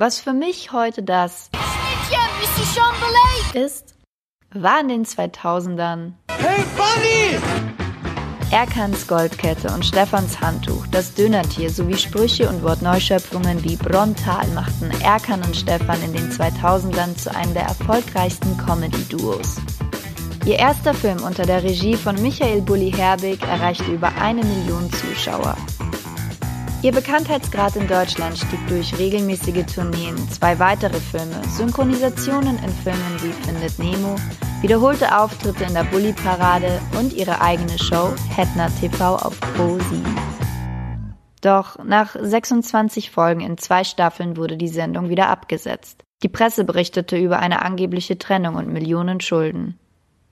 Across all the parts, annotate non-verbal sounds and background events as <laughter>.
Was für mich heute das ist, war in den 2000ern Hey! Erkans Goldkette und Stefans Handtuch, das Dönertier sowie Sprüche und Wortneuschöpfungen wie Brontal machten Erkan und Stefan in den 2000ern zu einem der erfolgreichsten Comedy-Duos. Ihr erster Film unter der Regie von Michael Bulli Herbig erreichte über eine Million Zuschauer. Ihr Bekanntheitsgrad in Deutschland stieg durch regelmäßige Tourneen, zwei weitere Filme, Synchronisationen in Filmen wie Findet Nemo, wiederholte Auftritte in der Bully-Parade und ihre eigene Show Hetner TV auf Pro 7. Doch nach 26 Folgen in zwei Staffeln wurde die Sendung wieder abgesetzt. Die Presse berichtete über eine angebliche Trennung und Millionen Schulden.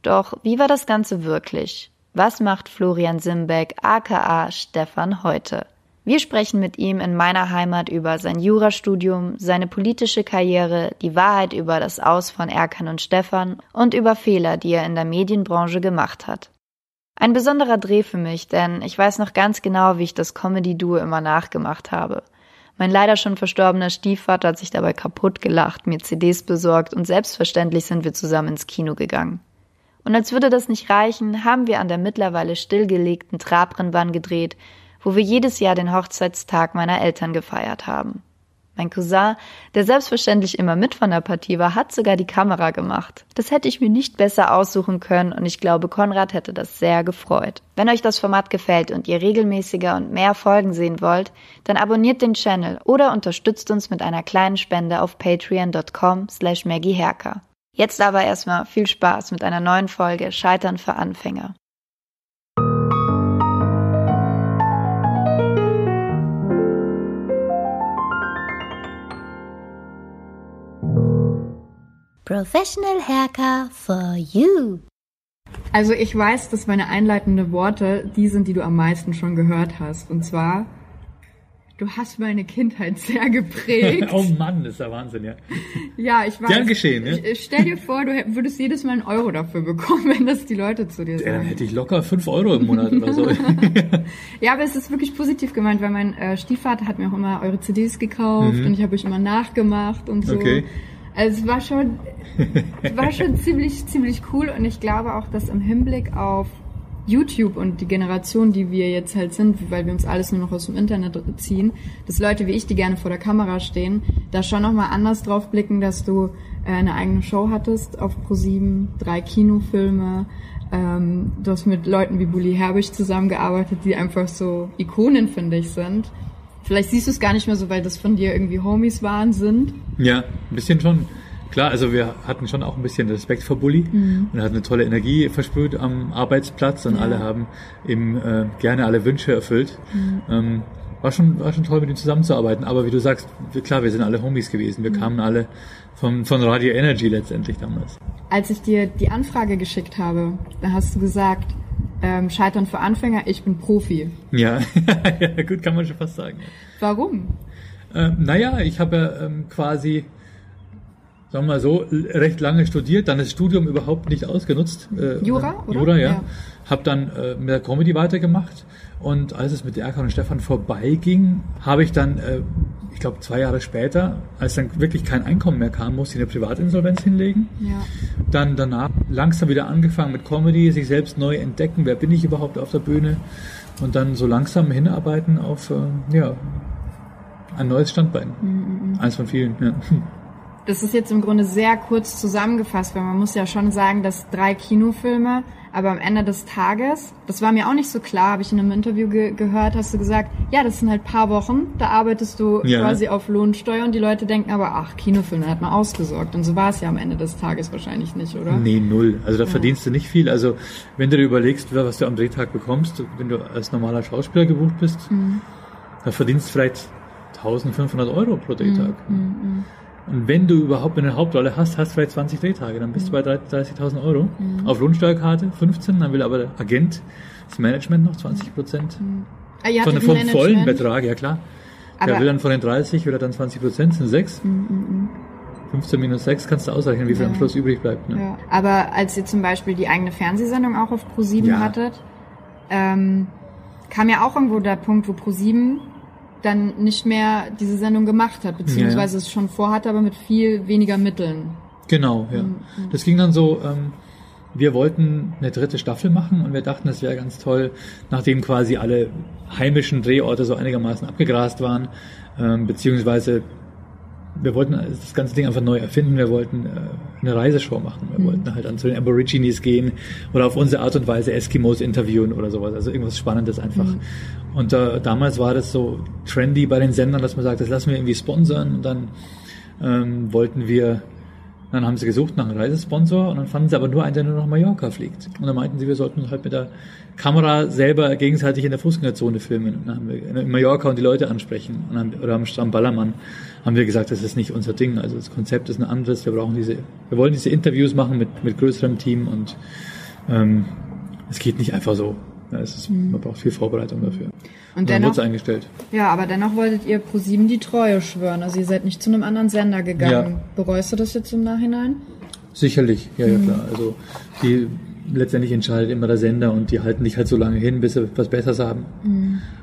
Doch wie war das Ganze wirklich? Was macht Florian Simbeck aka Stefan heute? Wir sprechen mit ihm in meiner Heimat über sein Jurastudium, seine politische Karriere, die Wahrheit über das Aus von Erkan und Stefan und über Fehler, die er in der Medienbranche gemacht hat. Ein besonderer Dreh für mich, denn ich weiß noch ganz genau, wie ich das Comedy-Duo immer nachgemacht habe. Mein leider schon verstorbener Stiefvater hat sich dabei kaputt gelacht, mir CDs besorgt und selbstverständlich sind wir zusammen ins Kino gegangen. Und als würde das nicht reichen, haben wir an der mittlerweile stillgelegten Trabrennbahn gedreht, wo wir jedes Jahr den Hochzeitstag meiner Eltern gefeiert haben. Mein Cousin, der selbstverständlich immer mit von der Partie war, hat sogar die Kamera gemacht. Das hätte ich mir nicht besser aussuchen können und ich glaube, Konrad hätte das sehr gefreut. Wenn euch das Format gefällt und ihr regelmäßiger und mehr Folgen sehen wollt, dann abonniert den Channel oder unterstützt uns mit einer kleinen Spende auf patreon.com slash. Jetzt aber erstmal viel Spaß mit einer neuen Folge Scheitern für Anfänger. Professional Haircut for you. Also ich weiß, dass meine einleitenden Worte die sind, die du am meisten schon gehört hast. Und zwar, du hast meine Kindheit <laughs> sehr geprägt. oh Mann, ist ja Wahnsinn, ja. ja, ich weiß. Gern geschehen, ne? Ich- Stell dir vor, du würdest jedes Mal einen Euro dafür bekommen, <laughs> wenn das die Leute zu dir Ja, dann sagen. hätte ich locker 5 Euro im Monat oder so. <laughs> Ja, aber es ist wirklich positiv gemeint, weil mein äh, Stiefvater hat mir auch immer eure CDs gekauft und ich habe euch immer nachgemacht und so. Mhm. Okay. Also es war schon, war schon <laughs> ziemlich, ziemlich cool und ich glaube auch, dass im Hinblick auf YouTube und die Generation, die wir jetzt halt sind, weil wir uns alles nur noch aus dem Internet ziehen, dass Leute wie ich, die gerne vor der Kamera stehen, da schon nochmal anders drauf blicken, dass du äh, eine eigene Show hattest auf ProSieben, drei Kinofilme, ähm, du hast mit Leuten wie Bully Herbig zusammengearbeitet, die einfach so Ikonen, finde ich, sind. Vielleicht siehst du es gar nicht mehr so, weil das von dir irgendwie Homies waren, sind. ja, ein bisschen schon. Klar, also wir hatten schon auch ein bisschen Respekt vor Bulli und hatten eine tolle Energie verspürt am Arbeitsplatz und alle haben eben äh, gerne alle Wünsche erfüllt. Ähm, war schon, war schon toll, mit ihm zusammenzuarbeiten. Aber wie du sagst, klar, wir sind alle Homies gewesen. Wir kamen alle von, von Radio Energy letztendlich damals. Als ich dir die Anfrage geschickt habe, da hast du gesagt, ähm, Scheitern für Anfänger, ich bin Profi. Ja, <laughs> ja gut, kann man schon fast sagen. Warum? Ähm, naja, ich habe ja ähm, quasi, sagen wir mal so, recht lange studiert, dann das Studium überhaupt nicht ausgenutzt. Äh, Jura, oder? Jura, ja. Ja. Hab dann äh, mit der Comedy weitergemacht und als es mit Erkan und Stefan vorbeiging, habe ich dann, äh, ich glaube zwei Jahre später, als dann wirklich kein Einkommen mehr kam, musste ich eine Privatinsolvenz hinlegen. Ja. Dann danach langsam wieder angefangen mit Comedy, sich selbst neu entdecken, wer bin ich überhaupt auf der Bühne und dann so langsam hinarbeiten auf äh, ja, ein neues Standbein. Mhm, Eins von vielen. Ja. Das ist jetzt im Grunde sehr kurz zusammengefasst, weil man muss ja schon sagen, dass drei Kinofilme, aber am Ende des Tages, das war mir auch nicht so klar, habe ich in einem Interview ge gehört, hast du gesagt, ja, das sind halt paar Wochen, da arbeitest du Ja. quasi auf Lohnsteuer und die Leute denken aber, ach, Kinofilme hat man ausgesorgt. Und so war es ja am Ende des Tages wahrscheinlich nicht, oder? Nee, null. Also da verdienst du nicht viel. Also wenn du dir überlegst, was du am Drehtag bekommst, wenn du als normaler Schauspieler gebucht bist, Mhm. da verdienst du vielleicht 1500 Euro pro Drehtag. Mhm, Und wenn du überhaupt eine Hauptrolle hast, hast du vielleicht 20 Drehtage, dann Mhm. bist du bei 30.000 Euro. Auf Lohnsteuerkarte 15, dann will aber der Agent, das Management noch 20 Prozent. Ah, ihr Von, vom vollen? Betrag, ja klar. Aber- der will dann von den 30, will er dann 20 Prozent, sind 6. 15 minus 6 kannst du ausrechnen, wie viel am Schluss übrig bleibt. Ne? Ja. Aber als ihr zum Beispiel die eigene Fernsehsendung auch auf Pro7 Ja. hattet, ähm, kam ja auch irgendwo der Punkt, wo Pro7 dann nicht mehr diese Sendung gemacht hat, beziehungsweise es schon vorhatte, aber mit viel weniger Mitteln. Genau, ja. Das ging dann so, ähm, wir wollten eine dritte Staffel machen und wir dachten, das wäre ganz toll, nachdem quasi alle heimischen Drehorte so einigermaßen abgegrast waren, ähm, beziehungsweise wir wollten das ganze Ding einfach neu erfinden. Wir wollten äh, eine Reiseshow machen. Wir wollten halt dann zu den Aborigines gehen oder auf unsere Art und Weise Eskimos interviewen oder sowas. Also irgendwas Spannendes einfach. Und äh, damals war das so trendy bei den Sendern, dass man sagt, das lassen wir irgendwie sponsern. Und dann ähm, wollten wir, dann haben sie gesucht nach einem Reisesponsor und dann fanden sie aber nur einen, der nur nach Mallorca fliegt. Und dann meinten sie, wir sollten halt mit der Kamera selber gegenseitig in der Fußgängerzone filmen. Und dann haben wir in Mallorca und die Leute ansprechen. Und dann, oder am Strand Ballermann haben wir gesagt, das ist nicht unser Ding. Also das Konzept ist ein anderes. Wir brauchen diese, wir wollen diese Interviews machen mit, mit größerem Team und ähm, es geht nicht einfach so. Ja, es ist, Man braucht viel Vorbereitung dafür. Und dann dennoch, eingestellt. ja, aber dennoch wolltet ihr ProSieben die Treue schwören. Also ihr seid nicht zu einem anderen Sender gegangen. Ja. Bereust du das jetzt im Nachhinein? Sicherlich, ja, ja klar. Also die letztendlich entscheidet immer der Sender und die halten dich halt so lange hin, bis sie was Besseres haben.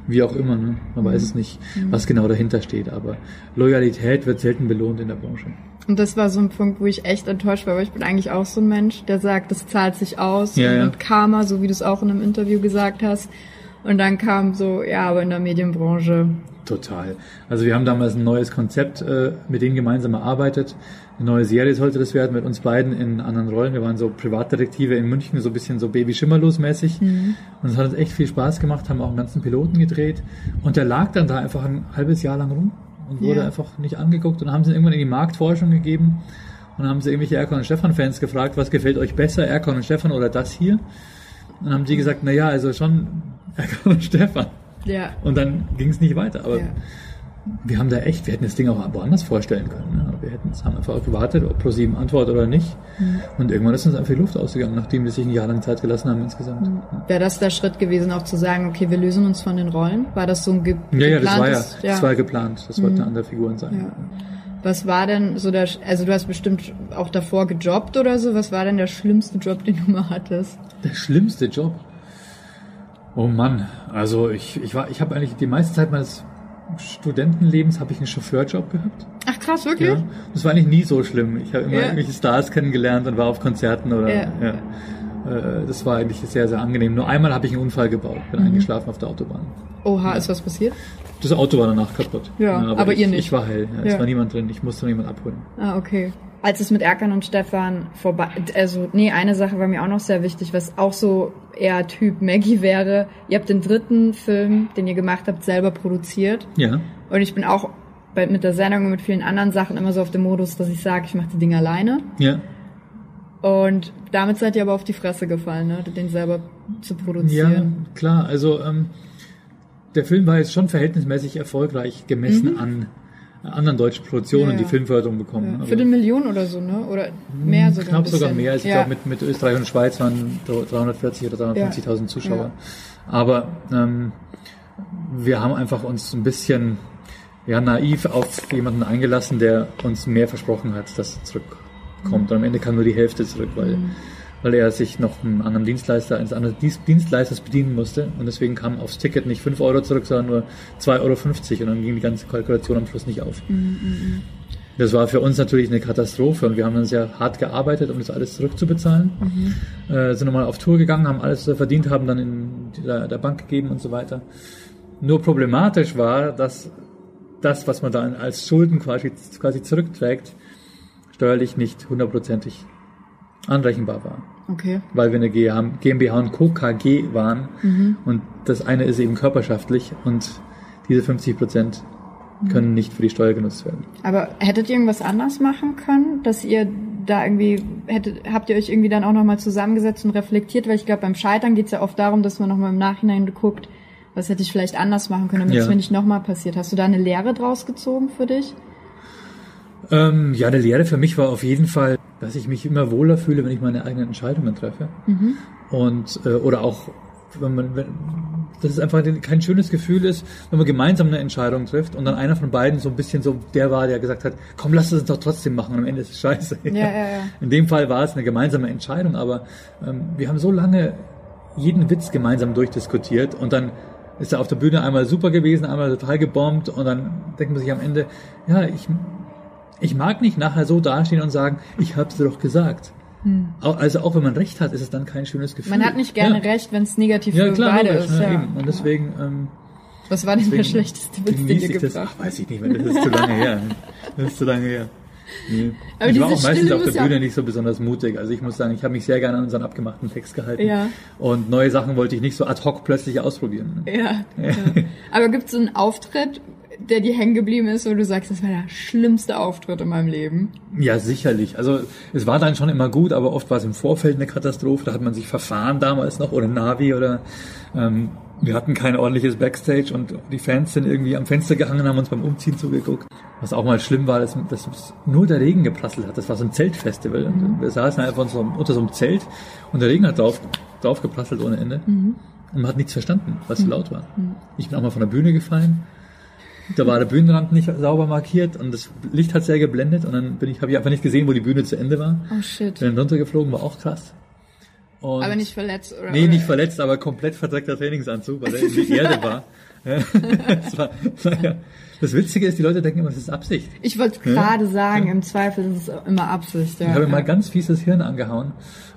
Wie auch immer, ne? Man weiß es nicht, was genau dahinter steht. Aber Loyalität wird selten belohnt in der Branche. Und das war so ein Punkt, wo ich echt enttäuscht war, weil ich bin eigentlich auch so ein Mensch, der sagt, das zahlt sich aus Ja, ja. und Karma, so wie du es auch in einem Interview gesagt hast. Und dann kam so, ja, aber in der Medienbranche. Total. Also wir haben damals ein neues Konzept äh, mit denen gemeinsam erarbeitet. Eine neue Serie sollte das werden mit uns beiden in anderen Rollen. Wir waren so Privatdetektive in München, so ein bisschen so Baby Schimmerlos mäßig. Und es hat uns echt viel Spaß gemacht, haben auch einen ganzen Piloten gedreht. Und der lag dann da einfach ein halbes Jahr lang rum und wurde Ja. einfach nicht angeguckt. Und dann haben sie irgendwann in die Marktforschung gegeben. Und haben sie irgendwelche Erkan und Stefan Fans gefragt, was gefällt euch besser, Erkan und Stefan oder das hier? Und dann haben die gesagt, na ja, also schon Erkan und Stefan. Ja. Und dann ging es nicht weiter. Aber Ja. wir haben da echt, wir hätten das Ding auch woanders vorstellen können. Ne? Wir hätten es haben einfach gewartet, ob ProSieben antwortet oder nicht. Mhm. Und irgendwann ist uns einfach die Luft ausgegangen, nachdem wir sich ein Jahr lang Zeit gelassen haben insgesamt. Wäre das der Schritt gewesen, auch zu sagen, okay, wir lösen uns von den Rollen? War das so ein ge Ja, ja, das war ja, geplantes- das war ja geplant. Das wollten andere Figuren sein. Ja. Was war denn so der, also du hast bestimmt auch davor gejobbt oder so, was war denn der schlimmste Job, den du mal hattest? Der schlimmste Job. Oh Mann, also ich, ich war, ich habe eigentlich die meiste Zeit meines Studentenlebens habe ich einen Chauffeurjob gehabt. Ach krass, wirklich? Ja. Das war eigentlich nie so schlimm. Ich habe immer Ja. irgendwelche Stars kennengelernt und war auf Konzerten oder Ja. ja. Äh, Das war eigentlich sehr, sehr angenehm. Nur einmal habe ich einen Unfall gebaut, bin Mhm. eingeschlafen auf der Autobahn. Oha, ist was passiert? Das Auto war danach kaputt. Ja, aber ich, ihr nicht. Ich war heil. Ja, Es Ja. war niemand drin. Ich musste noch jemand abholen. Ah, okay. Als es mit Erkan und Stefan vorbei, also nee, eine Sache war mir auch noch sehr wichtig, was auch so eher Typ Maggie wäre. Ihr habt den dritten Film, den ihr gemacht habt, selber produziert. Ja. Und ich bin auch bei, mit der Sendung und mit vielen anderen Sachen immer so auf dem Modus, dass ich sage, ich mache die Dinge alleine. Ja. Und damit seid ihr aber auf die Fresse gefallen, ne? den selber zu Ja, produzieren. klar. Also ähm, der Film war jetzt schon verhältnismäßig erfolgreich gemessen an anderen deutschen Produktionen, Mhm. Ja, die ja. Filmförderung bekommen. Ja. Also Für den Millionen oder so, ne? Oder mehr sogar. Knapp sogar mehr. Also ich ja. glaube, mit, mit Österreich und Schweiz waren 340 oder 350.000 Zuschauer. Aber ähm, wir haben einfach uns ein bisschen ja, naiv auf jemanden eingelassen, der uns mehr versprochen hat, dass zurückkommt. Und am Ende kam nur die Hälfte zurück, weil, weil er sich noch einen anderen Dienstleister, eines anderen Dienst- Dienstleisters bedienen musste. Und deswegen kam aufs Ticket nicht 5 Euro zurück, sondern nur 2,50 Euro. Und dann ging die ganze Kalkulation am Schluss nicht auf. Das war für uns natürlich eine Katastrophe und wir haben dann sehr hart gearbeitet, um das alles zurückzubezahlen. Äh, sind nochmal auf Tour gegangen, haben alles, wir verdient haben, dann in der, der Bank gegeben und so weiter. Nur problematisch war, dass das, was man da als Schulden quasi, quasi zurückträgt, steuerlich nicht hundertprozentig anrechenbar war. Okay. Weil wir eine GmbH und Co. KG waren und das eine ist eben körperschaftlich und diese 50 Prozent können nicht für die Steuer genutzt werden. Aber hättet ihr irgendwas anders machen können, dass ihr da irgendwie hättet, habt ihr euch irgendwie dann auch nochmal zusammengesetzt und reflektiert, weil ich glaube, beim Scheitern geht es ja oft darum, dass man nochmal im Nachhinein guckt, was hätte ich vielleicht anders machen können, damit es Ja. mir nicht nochmal passiert. Hast du da eine Lehre draus gezogen für dich? Ähm, ja, eine Lehre für mich war auf jeden Fall, dass ich mich immer wohler fühle, wenn ich meine eigenen Entscheidungen treffe. Und äh, oder auch, wenn man, wenn, dass es einfach kein schönes Gefühl ist, wenn man gemeinsam eine Entscheidung trifft und dann einer von beiden so ein bisschen so der war, der gesagt hat, komm, lass es doch trotzdem machen und am Ende ist es scheiße. Ja, ja, ja. <laughs> In dem Fall war es eine gemeinsame Entscheidung, aber ähm, wir haben so lange jeden Witz gemeinsam durchdiskutiert und dann ist er auf der Bühne einmal super gewesen, einmal total gebombt und dann denkt man sich am Ende, ja, ich, ich mag nicht nachher so dastehen und sagen, ich hab's dir doch gesagt. Au- Also auch wenn man recht hat, ist es dann kein schönes Gefühl. Hm. Man hat nicht gerne ja. recht, wenn es negativ Ja, für klar, beide logisch, ist. ne, Ja. eben. Und deswegen, ähm, Was war denn der schlechteste Witz, den ihr das. gebracht Ach, weiß ich nicht mehr, das ist zu lange her. <laughs> Das ist zu lange her. Nee. Aber ich war auch meistens Stille auf der Bühne nicht so besonders mutig. Also ich muss sagen, ich habe mich sehr gerne an unseren abgemachten Text gehalten. Ja. Und neue Sachen wollte ich nicht so ad hoc plötzlich ausprobieren. Ja. <laughs> ja. Aber gibt es so einen Auftritt, der dir hängen geblieben ist, wo du sagst, das war der schlimmste Auftritt in meinem Leben? Ja, sicherlich. Also es war dann schon immer gut, aber oft war es im Vorfeld eine Katastrophe. Da hat man sich verfahren damals noch oder Navi oder ähm, wir hatten kein ordentliches Backstage und die Fans sind irgendwie am Fenster gehangen, haben uns beim Umziehen zugeguckt. Was auch mal schlimm war, dass, dass nur der Regen geprasselt hat. Das war so ein Zeltfestival. Und wir saßen einfach unter so, einem- unter so einem Zelt und der Regen hat drauf, drauf geprasselt ohne Ende. Und man hat nichts verstanden, was so laut war. Ich bin auch mal von der Bühne gefallen. Da war der Bühnenrand nicht sauber markiert und das Licht hat sehr geblendet und dann bin ich, habe ich einfach nicht gesehen, wo die Bühne zu Ende war. Oh shit. Bin dann runtergeflogen, war auch krass. Und Aber nicht verletzt, oder? Nee, nicht verletzt, aber komplett verdreckter Trainingsanzug, weil er in die Erde war. <laughs> Ja, das, war, war ja. das Witzige ist, die Leute denken immer, das ist Absicht. Ich wollte gerade sagen, im Zweifel ist es immer Absicht. Ja. Ich habe mir ja. mal ganz fieses Hirn angehauen.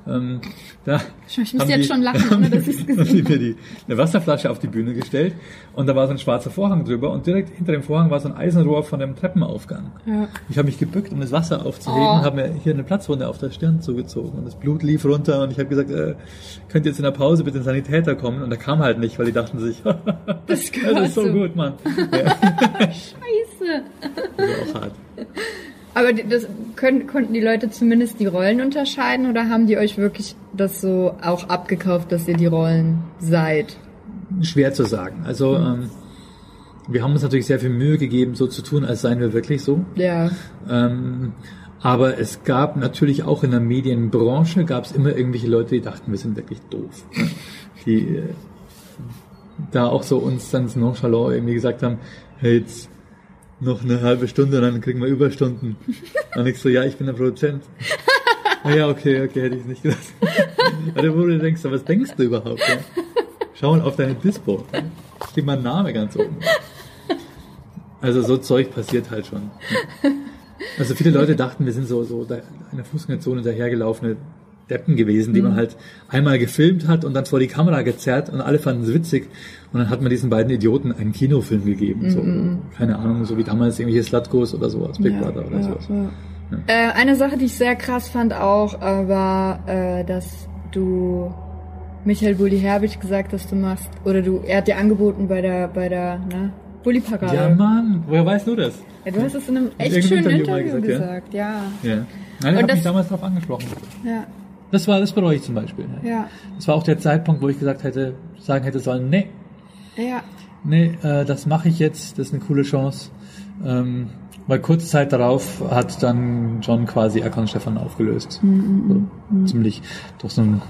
Ähm, da Ich muss jetzt die- schon lachen, ohne dass ich's <laughs> gesehen haben die, eine Wasserflasche auf die Bühne gestellt und da war so ein schwarzer Vorhang drüber und direkt hinter dem Vorhang war so ein Eisenrohr von dem Treppenaufgang. Ja. Ich habe mich gebückt, um das Wasser aufzuheben Oh. habe mir hier eine Platzwunde auf der Stirn zugezogen und das Blut lief runter und ich habe gesagt, äh, könnt ihr jetzt in der Pause bitte den Sanitäter kommen und der kam halt nicht, weil die dachten sich, <laughs> das Das ist so gut, Mann. <laughs> Scheiße. Das ist auch hart. Aber das können, konnten die Leute zumindest die Rollen unterscheiden oder haben die euch wirklich das so auch abgekauft, dass ihr die Rollen seid? Schwer zu sagen. Also ähm, wir haben uns natürlich sehr viel Mühe gegeben, so zu tun, als seien wir wirklich so. Ja. Ähm, aber es gab natürlich auch in der Medienbranche gab es immer irgendwelche Leute, die dachten, wir sind wirklich doof. Die äh, da auch so uns dann nonchalant irgendwie gesagt haben, hey, jetzt noch eine halbe Stunde, dann kriegen wir Überstunden. <laughs> Und ich so, ja, ich bin der Produzent. Ah ja, okay, okay, hätte ich nicht gedacht. Also wo du denkst, was denkst du überhaupt? Ja? Schau mal auf deine Dispo. Ja? Steht mein Name ganz oben. Also so Zeug passiert halt schon. Also viele Leute dachten, wir sind so, so der Fußgängerzone dahergelaufene Deppen gewesen, die man halt einmal gefilmt hat und dann vor die Kamera gezerrt und alle fanden es witzig. Und dann hat man diesen beiden Idioten einen Kinofilm gegeben. So, keine Ahnung, so wie damals irgendwelche Slutkos oder sowas, Big Brother oder sowas. Äh, eine Sache, die ich sehr krass fand auch, äh, war, äh, dass du Michael Bulli Herbig gesagt hast, du machst, oder du, er hat dir angeboten bei der, bei der, ne, Bulli-Parade. Ja, Mann, woher weißt du das? Ja, du hast es in einem echt schönen Interview Interview gesagt, gesagt, ja. Ja. Nein, er hat das- mich damals darauf angesprochen. Ja, Das war das bereue ich zum Beispiel. ne? ja, Das war auch der Zeitpunkt, wo ich gesagt hätte, sagen hätte sollen, nee, ja. nee, äh, das mache ich jetzt, das ist eine coole Chance. Ähm, weil kurze Zeit darauf hat dann John quasi Erkan Stefan aufgelöst. Mhm, so, ziemlich durch so einen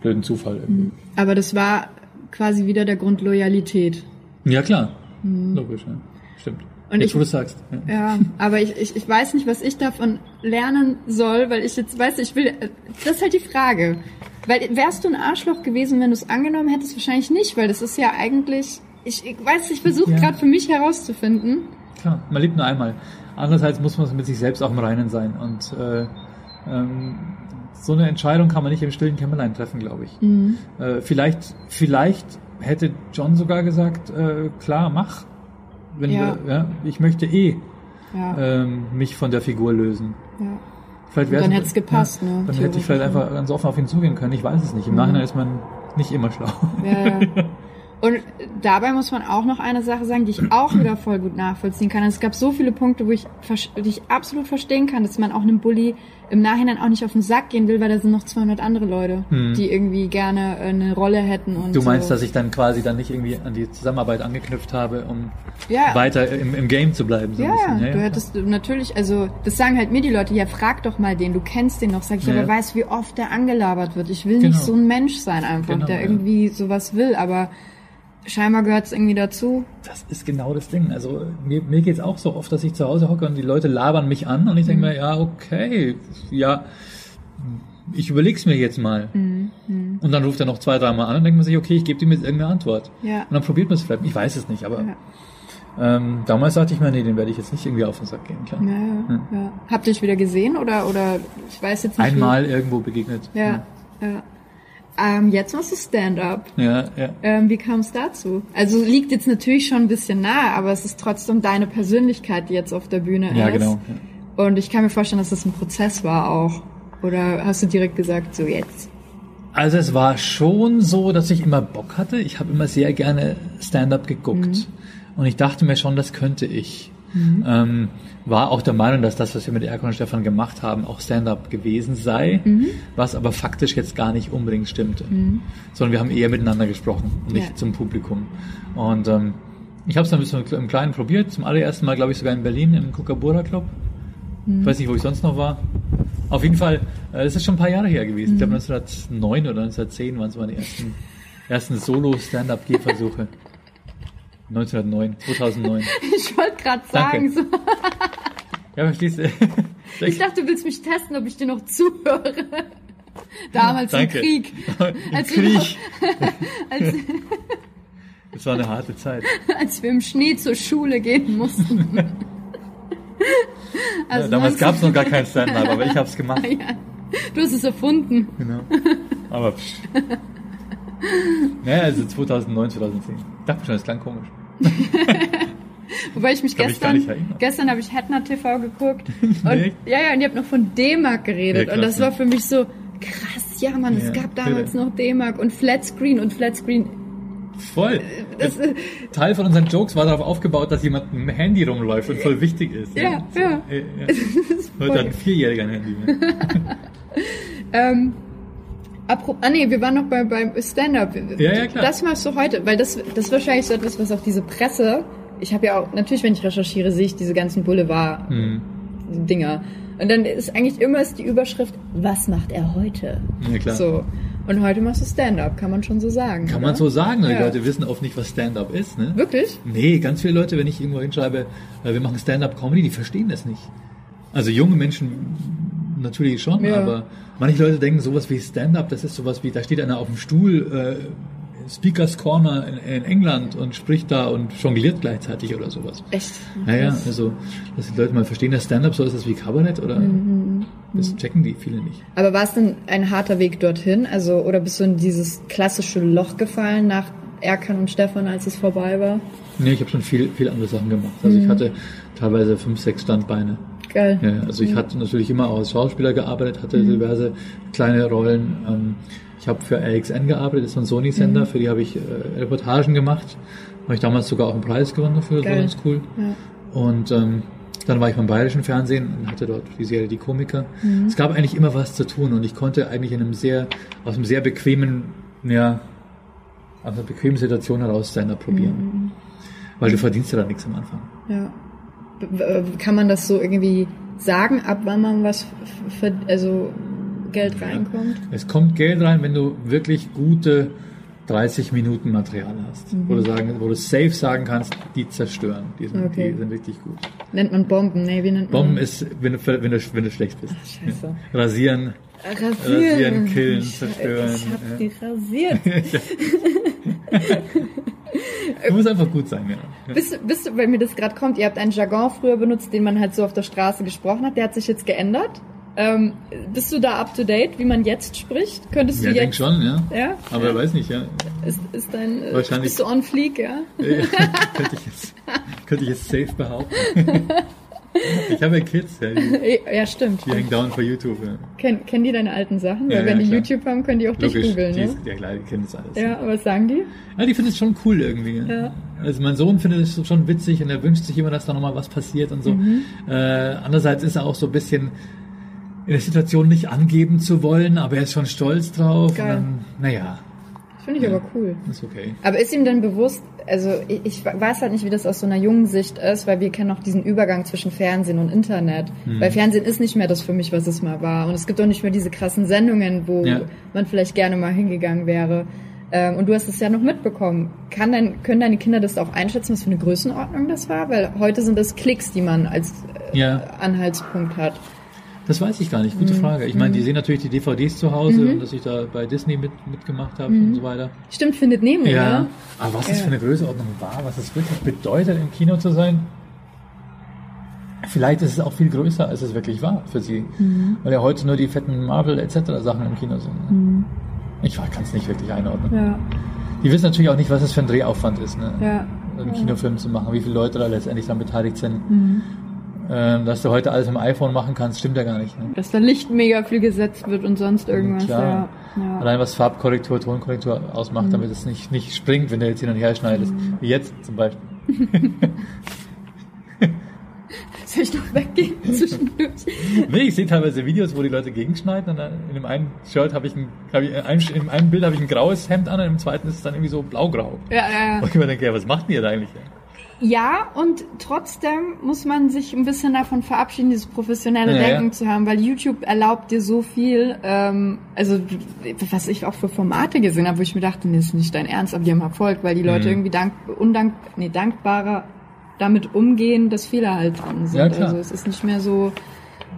blöden Zufall irgendwie. Aber das war quasi wieder der Grund Loyalität. Ja klar, logisch, ja. stimmt. Mhm. Und jetzt ich- wo du sagst. Ja. Ja, aber ich, ich, ich weiß nicht, was ich davon lernen soll, weil ich jetzt, weißt du, ich will, das ist halt die Frage. Weil wärst du ein Arschloch gewesen, wenn du es angenommen hättest? Wahrscheinlich nicht, weil das ist ja eigentlich, ich, ich weiß, ich versuche Ja. gerade für mich herauszufinden. Klar, man lebt nur einmal. Andererseits muss man mit sich selbst auch im Reinen sein. Und äh, ähm, so eine Entscheidung kann man nicht im stillen Kämmerlein treffen, glaube ich. Äh, vielleicht, vielleicht hätte John sogar gesagt, äh, klar, mach. Wenn Ja. wir, ja, ich möchte eh Ja, ähm, mich von der Figur lösen. ja. Vielleicht dann hätt's gepasst, ne, Dann hätte ich vielleicht einfach ganz offen auf ihn zugehen können. Ich weiß es nicht. Im Nachhinein ist man nicht immer schlau. Ja, ja. <laughs> Und dabei muss man auch noch eine Sache sagen, die ich auch wieder voll gut nachvollziehen kann. Es gab so viele Punkte, wo ich, die ich absolut verstehen kann, dass man auch einem Bully im Nachhinein auch nicht auf den Sack gehen will, weil da sind noch 200 andere Leute, die irgendwie gerne äh, eine Rolle hätten. Und Hm. Du meinst, so. dass ich dann quasi dann nicht irgendwie an die Zusammenarbeit angeknüpft habe, um Ja. weiter im, im Game zu bleiben. So Ja, bisschen. ja, du hättest natürlich, also das sagen halt mir die Leute, ja frag doch mal den, du kennst den noch, sag ich, Ja. aber weißt, wie oft der angelabert wird. Ich will Genau. nicht so ein Mensch sein einfach, Genau, der ja. irgendwie sowas will, aber scheinbar gehört es irgendwie dazu. Das ist genau das Ding. Also mir, mir geht's auch so oft, dass ich zu Hause hocke und die Leute labern mich an und ich denke Mhm. mir, ja, okay, ja, ich überleg's mir jetzt mal. Mhm. Und dann ruft er noch zwei, dreimal an und denkt man sich, okay, ich gebe ihm jetzt irgendeine Antwort. Ja. Und dann probiert man es vielleicht. Ich weiß es nicht, aber Ja. ähm, damals dachte ich mir, nee, den werde ich jetzt nicht irgendwie auf den Sack gehen, klar. Ja, ja, ja. Habt ihr euch wieder gesehen oder, oder ich weiß jetzt nicht. wie- Einmal irgendwo begegnet. Ja, ja. Ähm, jetzt machst du Stand-up. Ja, ja. Ähm, wie kam es dazu? Also liegt jetzt natürlich schon ein bisschen nahe, aber es ist trotzdem deine Persönlichkeit, die jetzt auf der Bühne Ja, ist. genau. Und ich kann mir vorstellen, dass das ein Prozess war auch. Oder hast du direkt gesagt, so jetzt? Also es war schon so, dass ich immer Bock hatte. Ich habe immer sehr gerne Stand-up geguckt. Und ich dachte mir schon, das könnte ich. Ähm, war auch der Meinung, dass das, was wir mit Erkan und Stefan gemacht haben, auch Stand-up gewesen sei, was aber faktisch jetzt gar nicht unbedingt stimmte. Sondern wir haben eher miteinander gesprochen, nicht Ja. zum Publikum. Und ähm, ich habe es dann ein bisschen im Kleinen probiert, zum allerersten Mal, glaube ich, sogar in Berlin im Kookaburra Club. Ich weiß nicht, wo ich sonst noch war. Auf jeden Fall, äh, das ist schon ein paar Jahre her gewesen. Ich glaube 1909 oder 1910 waren es meine ersten, ersten Solo-Stand-Up-Gehversuche. <laughs> 1909, 2009. <laughs> Ich wollte gerade sagen, Danke. so, <laughs> Ja, verstehst du? <laughs> ich dachte, du willst mich testen, ob ich dir noch zuhöre. Damals im Danke. Krieg. Im Als wir, noch, Krieg. als, Das war eine harte Zeit. als wir im Schnee zur Schule gehen mussten. Also Ja, damals 19 gab es noch gar kein Stand-Up, aber ich habe es gemacht. Ja. Du hast es erfunden. Genau. Aber psch. Naja, also 2009, 2010. Ich dachte schon, das klang komisch. <laughs> Wobei ich mich Kann gestern, erinnern. gestern habe ich Hetner TV geguckt. <laughs> Und, Echt? ja, ja, und ihr habt noch von D-Mark geredet. Ja, und krass, das war ja. für mich so, krass, ja, Mann, es Ja, gab damals bitte. noch D-Mark und Flatscreen und Flatscreen. Voll. Das, äh, Teil von unseren Jokes war darauf aufgebaut, dass jemand mit dem Handy rumläuft und voll wichtig ist. Ja, ja. ja. <laughs> Heute hat ein Vierjähriger ein Handy. Ne? ähm, apro- ah nee, wir waren noch bei, beim Stand-Up. Ja, ja, klar. Das machst du heute, weil das, das ist wahrscheinlich so etwas, was auch diese Presse, ich habe ja auch, natürlich, wenn ich recherchiere, sehe ich diese ganzen Boulevard-Dinger. Hm. Und dann ist eigentlich immer ist die Überschrift, was macht er heute? Ja, klar. So. Und heute machst du Stand-up, kann man schon so sagen. Kann oder? man so sagen, ne? die Ja. Leute wissen oft nicht, was Stand-up ist. Ne? Wirklich? Nee, ganz viele Leute, wenn ich irgendwo hinschreibe, äh, wir machen Stand-up-Comedy, die verstehen das nicht. Also junge Menschen natürlich schon, Ja. aber manche Leute denken sowas wie Stand-up, das ist sowas wie, da steht einer auf dem Stuhl, äh, Speakers Corner in, in England und spricht da und jongliert gleichzeitig oder sowas. Echt? Naja, also, dass die Leute mal verstehen, dass Stand-up so ist das wie Kabarett oder Mhm, das checken die viele nicht. Aber war es denn ein harter Weg dorthin? Also, oder bist du in dieses klassische Loch gefallen nach Erkan und Stefan, als es vorbei war? Nee, ich habe schon viel, viel andere Sachen gemacht. Also Mhm. ich hatte teilweise fünf, sechs Standbeine. Geil. Ja, also ich hatte natürlich immer auch als Schauspieler gearbeitet, hatte diverse kleine Rollen. Ähm, ich habe für AXN gearbeitet, das ist ein Sony-Sender, für die habe ich äh, Reportagen gemacht. Habe ich damals sogar auch einen Preis gewonnen dafür, das war ganz cool. Ja. Und ähm, dann war ich beim Bayerischen Fernsehen und hatte dort die Serie Die Komiker. Es gab eigentlich immer was zu tun und ich konnte eigentlich in einem sehr, aus einem sehr bequemen, ja, aus einer bequemen Situation heraus Stand-up probieren. Weil du verdienst ja da nichts am Anfang. Ja. Äh, Kann man das so irgendwie sagen, ab wann man was für, also Geld reinkommt? Es kommt Geld rein, wenn du wirklich gute 30 Minuten Material hast, wo du sagen, wo du safe sagen kannst, die zerstören, die sind, Okay. die sind richtig gut. Nennt man Bomben? Nee, wie nennt man Bomben ist, wenn du, wenn du, wenn du schlecht bist. Scheiße. Ja. Rasieren, Rasieren. Rasieren, killen, Ich- zerstören, Ich hab ja. die rasiert. <laughs> <laughs> du musst einfach gut sein, ja. Bist, du- weil mir das gerade kommt, ihr habt einen Jargon früher benutzt, den man halt so auf der Straße gesprochen hat, der hat sich jetzt geändert. Ähm, bist du da up to date, wie man jetzt spricht? Könntest Ja, du denk jetzt. schon, ja. Ja? Aber ja. weiß nicht, ja. Ist, ist dein, äh, Wahrscheinlich. Bist du on fleek, ja? Ja, <laughs> könnte ich jetzt, könnte ich jetzt safe behaupten. <laughs> ich habe ja Kids, ja, die, <laughs> Ja, stimmt. die hängen dauernd vor YouTube. Ja. Kennen, kennen die deine alten Sachen? Ja, Weil wenn ja, die klar. YouTube haben, können die auch dich Logisch, googeln, die ne? ist, ja klar, die kennen das alles. Ja, was sagen die? Ja, die finden es schon cool irgendwie. Ja. Also mein Sohn findet es schon witzig und er wünscht sich immer, dass da nochmal was passiert und so. Mhm. Äh, andererseits ist er auch so ein bisschen in der Situation nicht angeben zu wollen, aber er ist schon stolz drauf. Geil. Und dann, naja, Finde ich Ja. aber cool. ist okay. Aber ist ihm denn bewusst, also ich, ich weiß halt nicht, wie das aus so einer jungen Sicht ist, weil wir kennen auch diesen Übergang zwischen Fernsehen und Internet. Hm. Weil Fernsehen ist nicht mehr das für mich, was es mal war. Und es gibt auch nicht mehr diese krassen Sendungen, wo Ja. man vielleicht gerne mal hingegangen wäre. Ähm, und du hast es ja noch mitbekommen. Kann dein, können deine Kinder das auch einschätzen, was für eine Größenordnung das war? Weil heute sind das Klicks, die man als äh, Ja. Anhaltspunkt hat. Das weiß ich gar nicht. Gute Frage. Ich meine, die sehen natürlich die DVDs zu Hause und dass ich da bei Disney mit, mitgemacht habe und so weiter. Stimmt, findet Nemo, Ja. ne? Aber was das Ja. für eine Größenordnung war, was das wirklich bedeutet, im Kino zu sein, vielleicht ist es auch viel größer, als es wirklich war für sie. Weil ja heute nur die fetten Marvel etc. Sachen im Kino sind. Ne? Ich kann es nicht wirklich einordnen. Ja, Die wissen natürlich auch nicht, was das für ein Drehaufwand ist, ne? ja. einen Kinofilm zu machen, wie viele Leute da letztendlich dann beteiligt sind. Ähm, dass du heute alles im iPhone machen kannst, stimmt ja gar nicht. Ne? Dass da Licht mega viel gesetzt wird und sonst irgendwas. Klar. Ja. Ja. Allein was Farbkorrektur, Tonkorrektur ausmacht, damit es nicht, nicht springt, wenn du jetzt hin und her schneidest. Wie jetzt zum Beispiel. <laughs> Soll ich noch weggehen <laughs> zwischendurch? Nee, ich sehe teilweise Videos, wo die Leute gegenschneiden. Und in dem einen Shirt habe ich ein, hab ich, in einem, in einem Bild habe ich ein graues Hemd an und im zweiten ist es dann irgendwie so blaugrau. Ja, ja, Und ich mir denke, ja, was macht ihr da eigentlich? Ja, und trotzdem muss man sich ein bisschen davon verabschieden, dieses professionelle Ja, ja. Denken zu haben, weil YouTube erlaubt dir so viel, ähm, also was ich auch für Formate gesehen habe, wo ich mir dachte, nee, ist nicht dein Ernst, aber die haben Erfolg, weil die Leute Mhm. irgendwie dank, undank, nee, dankbarer damit umgehen, dass Fehler halt drin sind. Ja. Also es ist nicht mehr so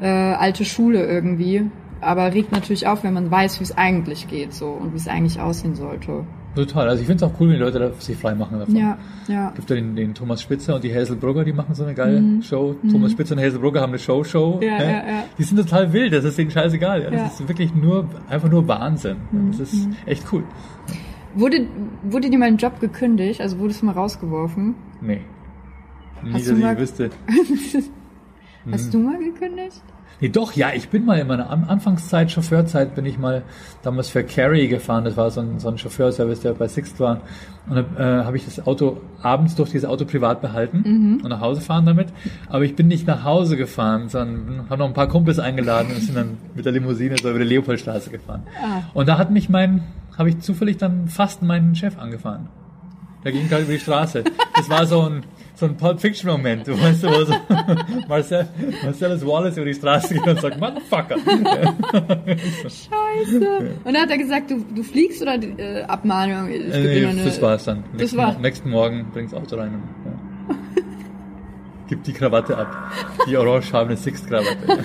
äh, alte Schule irgendwie, aber regt natürlich auf, wenn man weiß, wie es eigentlich geht so und wie es eigentlich aussehen sollte. Total. Also ich finde es auch cool, wenn die Leute da sich frei machen davon. Ja, ja. gibt ja den, den Thomas Spitzer und die Hazel Brugger, die machen so eine geile Show. Thomas Spitzer und Hazel Brugger haben eine Show-Show. Mhm. Ja, ne? ja, ja. Die sind total wild, das ist denen scheißegal. Ja? Das ist wirklich nur, einfach nur Wahnsinn. Mhm. Das ist echt cool. Wurde, wurde dir mal ein Job gekündigt? Also wurdest du mal rausgeworfen? Nee. Nie, dass ich wüsste. <laughs> Hast du mal gekündigt? Nee, doch, ja, ich bin mal in meiner An Anfangszeit, Chauffeurzeit, bin ich mal damals für Carrie gefahren. Das war so ein, so ein Chauffeurservice, der bei Sixt war. Und dann äh, habe ich das Auto abends durch dieses Auto privat behalten und nach Hause fahren damit. Aber ich bin nicht nach Hause gefahren, sondern habe noch ein paar Kumpels eingeladen und sind dann mit der Limousine so über die Leopoldstraße gefahren. Ah. Und da hat mich mein, habe ich zufällig dann fast meinen Chef angefahren. Der ging gerade über die Straße. Das war so ein, so ein Pulp Fiction Moment, du weißt, wo so <laughs> Marcel, Marcellus Wallace über die Straße geht und sagt, Motherfucker. Scheiße. Und dann hat er gesagt, du, du fliegst oder äh, Abmahnung? Es gibt Äh, nee, eine- das war's dann. Das Nächsten, war- nächsten Morgen bringt's Auto rein und ja. Gib die Krawatte ab. Die orangefarbene Sixt-Krawatte. <laughs>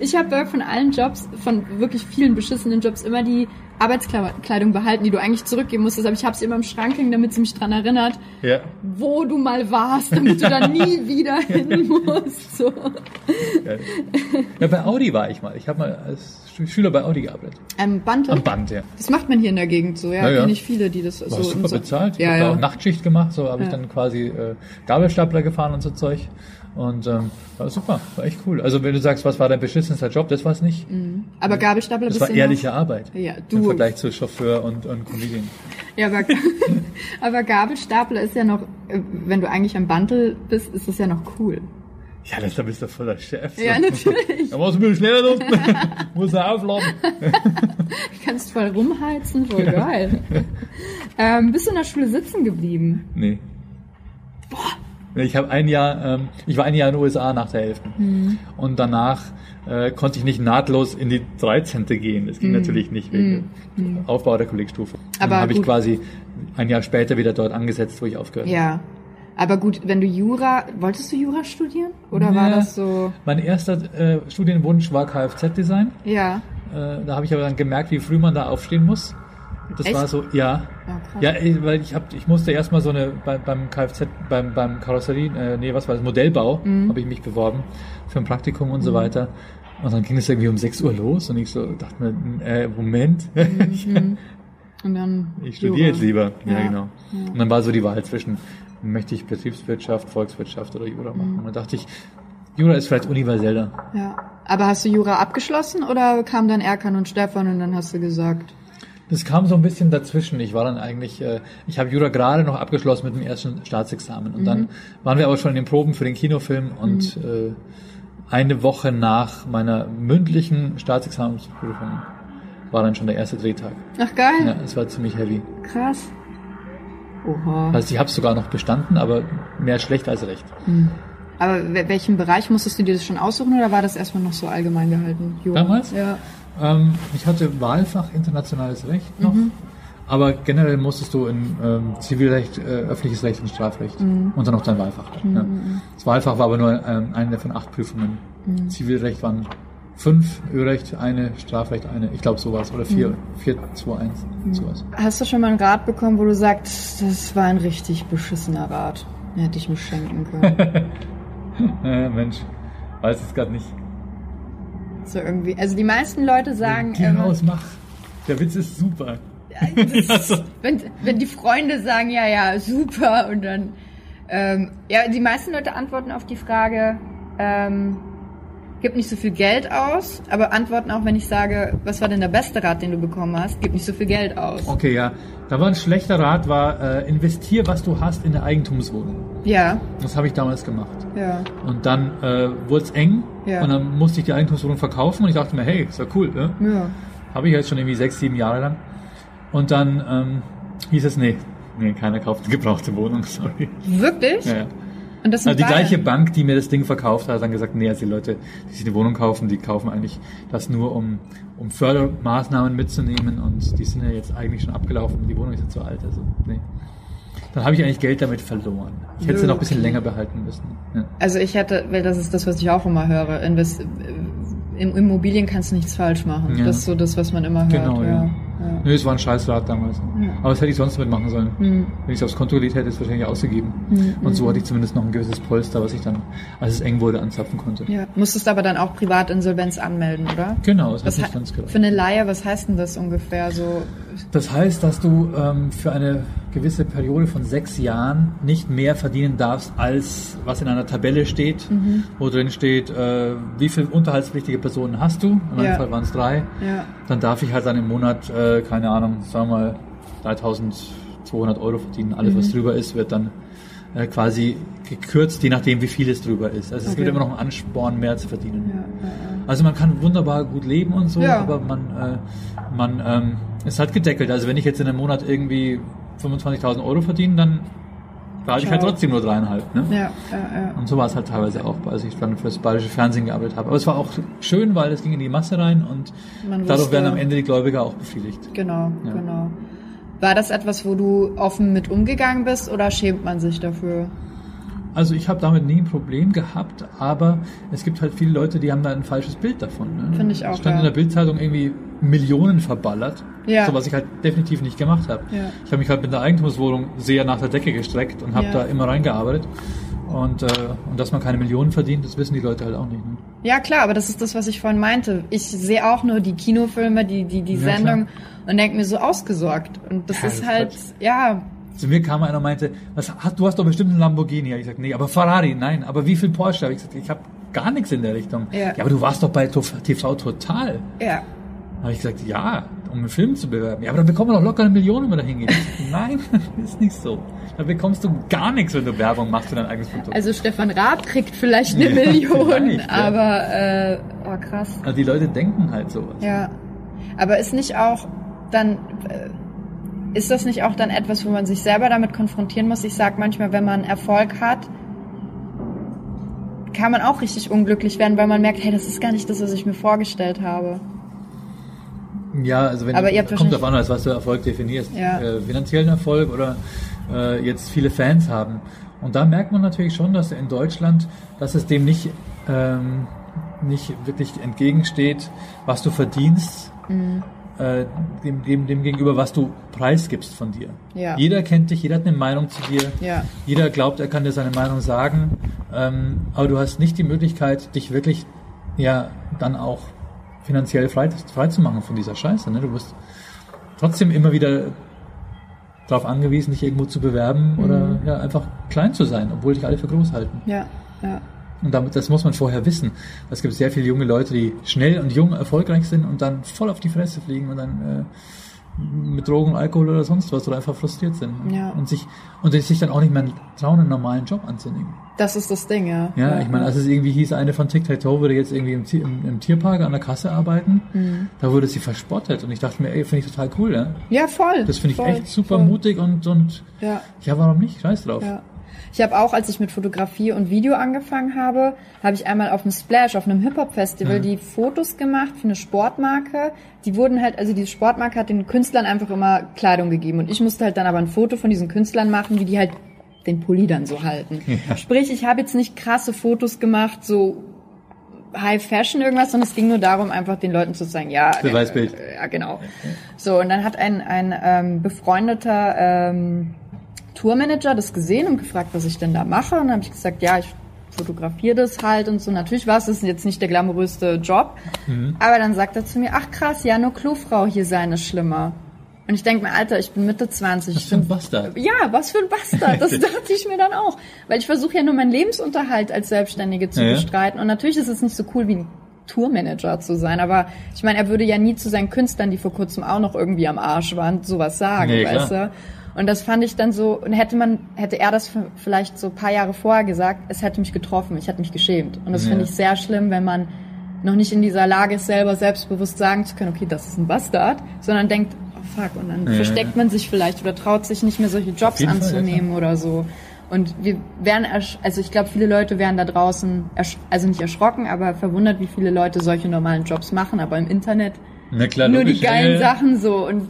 Ich habe von allen Jobs, von wirklich vielen beschissenen Jobs, immer die Arbeitskleidung behalten, die du eigentlich zurückgeben musstest. Aber ich habe sie immer im Schrank hängen, damit sie mich dran erinnert, Ja. wo du mal warst, damit du da <laughs> nie wieder hin musst. So. Ja, bei Audi war ich mal. Ich habe mal als Schü- Schüler bei Audi gearbeitet. Ähm, Band. Am Band, ja. Das macht man hier in der Gegend so, ja. Ja, ja. Ich viele, die das War so. super so bezahlt. Ich Ja, habe ja. auch Nachtschicht gemacht, so habe ich Ja. dann quasi äh, Gabelstapler gefahren und so Zeug. Und ähm, war super, war echt cool. Also wenn du sagst, was war dein beschissenster Job, das war es nicht. Aber Gabelstapler Das war du noch- ehrliche Arbeit. Ja, du. Vergleich zu Chauffeur und, und Comedian. Ja, aber, <laughs> aber Gabelstapler ist ja noch, äh, wenn du eigentlich am Bandel bist, ist das ja noch cool. Ja, da bist du voller Chef. so. Ja, natürlich. <laughs> Da musst du ein bisschen schneller los. <laughs> Muss er aufladen. Du kannst voll rumheizen, voll geil. ähm, bist du in der Schule sitzen geblieben? Nee. Ich habe ein Jahr, ähm, ich war ein Jahr in den USA nach der 11. Mhm. Und danach äh, konnte ich nicht nahtlos in die 13. gehen. Das ging natürlich nicht wegen Aufbau der Kollegstufe. Mhm. Aber dann habe ich quasi ein Jahr später wieder dort angesetzt, wo ich aufgehört habe. Ja. Aber gut, wenn du Jura, wolltest du Jura studieren? Oder war Ja. das so, Mein erster äh, Studienwunsch war Kfz-Design. ja. Äh, da habe ich aber dann gemerkt, wie früh man da aufstehen muss. Das Echt? war so, ja. Ja. Ja, weil ich hab, ich musste erstmal so eine bei, beim Kfz, beim beim Karosserie, äh, nee, was war das, Modellbau, Mhm. habe ich mich beworben für ein Praktikum und so weiter. Und dann ging es irgendwie um 6 Uhr los und ich so dachte mir, äh, Moment, <laughs> Und dann ich studiere jetzt lieber. Ja, Ja. genau. Und dann war so die Wahl zwischen, möchte ich Betriebswirtschaft, Volkswirtschaft oder Jura machen. Mhm. Und dann dachte ich, Jura ist vielleicht universeller. Ja. Aber hast du Jura abgeschlossen oder kam dann Erkan und Stefan und dann hast du gesagt, Das kam so ein bisschen dazwischen. Ich war dann eigentlich, äh, ich habe Jura gerade noch abgeschlossen mit dem ersten Staatsexamen. Und dann waren wir aber schon in den Proben für den Kinofilm und äh, eine Woche nach meiner mündlichen Staatsexamensprüfung war dann schon der erste Drehtag. ach geil, Ja, es war ziemlich heavy. krass. Oha. Also ich habe sogar noch bestanden, aber mehr schlecht als recht. Aber wel- welchen Bereich musstest du dir das schon aussuchen oder war das erstmal noch so allgemein gehalten? Jura? Damals? Ja. Ähm, ich hatte Wahlfach internationales Recht noch. Aber generell musstest du in ähm, Zivilrecht, äh, öffentliches Recht und Strafrecht Mhm. und dann noch dein Wahlfach. Ja. Das Wahlfach war aber nur ähm, eine von acht Prüfungen. Mhm. Zivilrecht waren fünf, Ölrecht eine, Strafrecht eine, ich glaube sowas. Oder vier, Mhm. vier, zwei, eins, sowas. Hast du schon mal einen Rat bekommen, wo du sagst, das war ein richtig beschissener Rat? Den hätte ich mir schenken können. <laughs> <laughs> Mensch, weiß es gerade nicht. so irgendwie. Also die meisten Leute sagen Geh immer, raus, mach. Der Witz ist super. das, wenn, wenn die Freunde sagen, ja, ja, super, und dann, ähm, ja, die meisten Leute antworten auf die Frage, ähm, gib nicht so viel Geld aus, aber antworten auch, wenn ich sage, was war denn der beste Rat, den du bekommen hast, gib nicht so viel Geld aus. Okay, ja. Da war ein schlechter Rat, war äh, investier, was du hast in der Eigentumswohnung. Ja, Das habe ich damals gemacht. ja, Und dann äh, wurde es eng Ja. und dann musste ich die Eigentumswohnung verkaufen und ich dachte mir, hey, ist ja cool, ne? ja. Habe ich jetzt schon irgendwie sechs, sieben Jahre lang. Und dann ähm, hieß es, nee, nee, keiner kauft eine gebrauchte Wohnung, <laughs> sorry. Wirklich? Ja, ja. Und das sind Also die gleiche Bank, die mir das Ding verkauft hat, hat dann gesagt, nee, also die Leute, die sich eine Wohnung kaufen, die kaufen eigentlich das nur, um, um Fördermaßnahmen mitzunehmen und die sind ja jetzt eigentlich schon abgelaufen und die Wohnung ist ja zu alt, also nee. Dann habe ich eigentlich Geld damit verloren. Ich hätte sie noch ein bisschen länger behalten müssen. Ja. Also ich hätte, weil das ist das, was ich auch immer höre. Invest in Immobilien kannst du nichts falsch machen. Ja. Das ist so das, was man immer hört. Genau, ja. Ja. Nö, es war ein Scheißrat damals. Aber was hätte ich sonst damit machen sollen? Hm. Wenn ich es aufs Konto gelegt hätte, hätte ich es wahrscheinlich ausgegeben. Und so hatte ich zumindest noch ein gewisses Polster, was ich dann, als es eng wurde, anzapfen konnte. Ja. Musstest aber dann auch Privatinsolvenz anmelden, oder? Genau, das hat Was nicht he- ganz gereicht. für eine Laie, was heißt denn das ungefähr so? Das heißt, dass du ähm, für eine gewisse Periode von sechs Jahren nicht mehr verdienen darfst, als was in einer Tabelle steht, Mhm. wo drin steht, äh, wie viele unterhaltspflichtige Personen hast du. In meinem Ja. Fall waren es drei. Ja. Dann darf ich halt dann im Monat, äh, keine Ahnung, sagen wir mal 3200 Euro verdienen. Alles, Mhm. was drüber ist, wird dann äh, quasi gekürzt, je nachdem, wie viel es drüber ist. Also es gibt Okay. immer noch einen Ansporn, mehr zu verdienen. Ja, Also man kann wunderbar gut leben und so, Ja. aber man, äh, man ähm, ist halt gedeckelt. Also wenn ich jetzt in einem Monat irgendwie 25.000 Euro verdiene, dann behalte ich halt trotzdem nur dreieinhalb. Ne? ja, ja, ja. Und so war es halt teilweise auch, als ich dann für das bayerische Fernsehen gearbeitet habe. Aber es war auch schön, weil es ging in die Masse rein und Man dadurch wusste- werden am Ende die Gläubiger auch befriedigt. Genau, genau. War das etwas, wo du offen mit umgegangen bist oder schämt man sich dafür? Also ich habe damit nie ein Problem gehabt, aber es gibt halt viele Leute, die haben da ein falsches Bild davon. Ne? Finde ich auch, stand ja. in der Bildzeitung irgendwie Millionen verballert, Ja. so was ich halt definitiv nicht gemacht habe. Ja. Ich habe mich halt mit der Eigentumswohnung sehr nach der Decke gestreckt und habe Ja. da immer reingearbeitet. Und, äh, und dass man keine Millionen verdient, das wissen die Leute halt auch nicht. Ne? Ja, klar, aber das ist das, was ich vorhin meinte. Ich sehe auch nur die Kinofilme, die, die, die Sendung und denke mir so ausgesorgt. Und das ist halt, ja, Zu mir kam einer und meinte, was, hast- du hast doch bestimmt einen Lamborghini. Ich gesagt, nee, aber Ferrari, nein. Aber wie viel Porsche? Hab Ich gesagt, ich habe gar nichts in der Richtung. Ja. aber du warst doch bei TV Total. ja. habe ich gesagt, ja, um einen Film zu bewerben. Ja, aber dann bekommen wir doch locker eine Million, wenn wir da hingehen. Nein, <laughs> ist nicht so. Da bekommst du gar nichts, wenn du Werbung machst für dein eigenes Produkt. Also Stefan Raab kriegt vielleicht eine Ja, <laughs> Million, vielleicht, ja. aber äh, oh krass. Also die Leute denken halt sowas. Ja. Aber ist nicht auch dann äh, ist das nicht auch dann etwas, wo man sich selber damit konfrontieren muss? Ich sag manchmal, wenn man Erfolg hat, kann man auch richtig unglücklich werden, weil man merkt, hey, das ist gar nicht das, was ich mir vorgestellt habe. Ja, also wenn Aber ihr kommt wahrscheinlich- auf an, als was du Erfolg definierst. Ja. Äh, finanziellen Erfolg oder äh, jetzt viele Fans haben. Und da merkt man natürlich schon, dass in Deutschland, dass es dem nicht, ähm, nicht wirklich entgegensteht, was du verdienst, Mhm. Äh, dem, dem, dem gegenüber, was du preisgibst von dir. Ja. Jeder kennt dich, jeder hat eine Meinung zu dir. Ja. Jeder glaubt, er kann dir seine Meinung sagen, ähm, aber du hast nicht die Möglichkeit, dich wirklich ja dann auch finanziell frei, frei zu machen von dieser Scheiße. Ne? Du bist trotzdem immer wieder darauf angewiesen, dich irgendwo zu bewerben Mhm. oder ja, einfach klein zu sein, obwohl dich alle für groß halten. Ja, ja. Und damit, das muss man vorher wissen. Es gibt sehr viele junge Leute, die schnell und jung erfolgreich sind und dann voll auf die Fresse fliegen und dann äh, mit Drogen, Alkohol oder sonst was oder einfach frustriert sind. Ja. Und sich und sich dann auch nicht mehr trauen, einen normalen Job anzunehmen. Das ist das Ding, ja. Ja, ich meine, als es irgendwie hieß, eine von Tic Tac Toe würde jetzt irgendwie im, im, im Tierpark an der Kasse arbeiten, Mhm. da wurde sie verspottet und ich dachte mir, ey, finde ich total cool, ja. Ja, voll. Das finde ich voll, echt super voll. mutig und, und Ja. ja, warum nicht? Scheiß drauf. Ja. Ich habe auch, als ich mit Fotografie und Video angefangen habe, habe ich einmal auf dem Splash, auf einem Hip-Hop-Festival, Mhm. die Fotos gemacht für eine Sportmarke. Die wurden halt, also diese Sportmarke hat den Künstlern einfach immer Kleidung gegeben. Und ich musste halt dann aber ein Foto von diesen Künstlern machen, wie die halt den Pulli dann so halten. Sprich, ich habe jetzt nicht krasse Fotos gemacht, so High Fashion irgendwas, sondern es ging nur darum, einfach den Leuten zu sagen, ja, Beweisbild. äh, ja genau. So und dann hat ein ein ähm, befreundeter ähm, Tourmanager das gesehen und gefragt, was ich denn da mache und dann habe ich gesagt, ja, ich fotografiere das halt und so. Natürlich war es jetzt nicht der glamouröste Job, Mhm. aber dann sagt er zu mir, ach krass, ja, nur Klofrau hier sein ist schlimmer. Und ich denke mir, Alter, ich bin Mitte 20. Was für ein Bastard. ja, was für ein Bastard. Das <laughs> dachte ich mir dann auch. Weil ich versuche ja nur meinen Lebensunterhalt als Selbstständige zu Ja. bestreiten. Und natürlich ist es nicht so cool wie ein Tourmanager zu sein. Aber ich meine, er würde ja nie zu seinen Künstlern, die vor kurzem auch noch irgendwie am Arsch waren, sowas sagen, Nee, klar. weißt du? Und das fand ich dann so, und hätte man, hätte er das vielleicht so ein paar Jahre vorher gesagt, es hätte mich getroffen, ich hätte mich geschämt. Und das Ja. finde ich sehr schlimm, wenn man noch nicht in dieser Lage ist, selber selbstbewusst sagen zu können, okay, das ist ein Bastard, sondern denkt, oh fuck, und dann Ja. versteckt man sich vielleicht oder traut sich nicht mehr solche Jobs jeden Fall, anzunehmen oder so. Und wir wären, ersch- also ich glaube, viele Leute wären da draußen, also nicht erschrocken, aber verwundert, wie viele Leute solche normalen Jobs machen, aber im Internet Na klar, nur die geilen. Sachen so. Und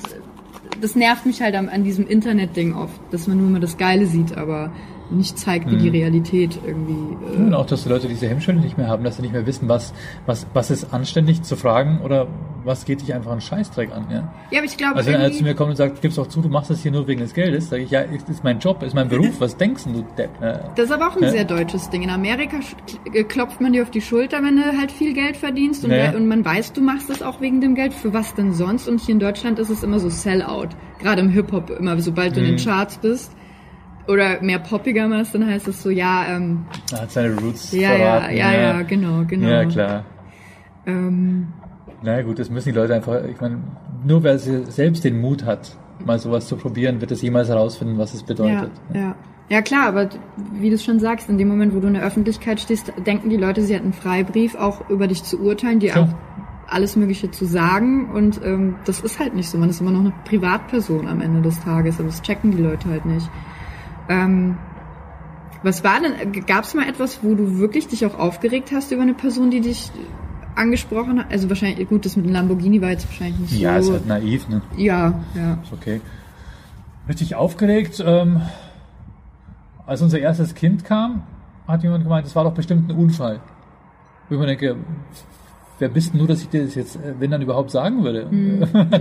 das nervt mich halt an, an diesem Internet-Ding oft, dass man nur immer das Geile sieht, aber nicht zeigt, wie Mhm. die Realität irgendwie. Und Äh, auch, dass die Leute diese Hemmschwelle nicht mehr haben, dass sie nicht mehr wissen, was, was, was ist anständig zu fragen oder was geht dich einfach einen Scheißdreck an, ja. ja, aber ich glaube, Also wenn einer zu mir kommt und sagt, gib's doch zu, du machst das hier nur wegen des Geldes, sage ich, ja, ist ist mein Job, ist mein Beruf, was denkst denn du, Depp? Äh, Das ist aber auch ein Ja. sehr deutsches Ding. In Amerika äh, klopft man dir auf die Schulter, wenn du halt viel Geld verdienst und, Ja. we- und man weiß, du machst das auch wegen dem Geld. Für was denn sonst? Und hier in Deutschland ist es immer so Sellout. Gerade im Hip-Hop immer, sobald du in den Mhm. Charts bist oder mehr poppiger machst, dann heißt es so, ja, ähm, er hat seine Roots ja, ja, verraten. ja, ja, genau, genau. Ja, klar. Ähm, Na ja, gut, das müssen die Leute einfach, ich meine, nur wer sie selbst den Mut hat, mal sowas zu probieren, wird es jemals herausfinden, was es ja, bedeutet. ja. Ja klar, aber wie du schon sagst, in dem Moment, wo du in der Öffentlichkeit stehst, denken die Leute, sie hätten einen Freibrief, auch über dich zu urteilen, dir Klar. auch alles Mögliche zu sagen. Und ähm, das ist halt nicht so. Man ist immer noch eine Privatperson am Ende des Tages, aber das checken die Leute halt nicht. Ähm, was war denn, gab es mal etwas, wo du wirklich dich auch aufgeregt hast über eine Person, die dich angesprochen hat? Also wahrscheinlich, gut, das mit dem Lamborghini war jetzt wahrscheinlich nicht Ja, ist so. halt naiv, ne? ja, ja. Ist okay. Richtig aufgeregt, ähm, als unser erstes Kind kam, hat jemand gemeint, das war doch bestimmt ein Unfall. Wo ich mir denke, wer bist denn du, dass ich dir das jetzt, äh, wenn dann überhaupt sagen würde? Was, <laughs>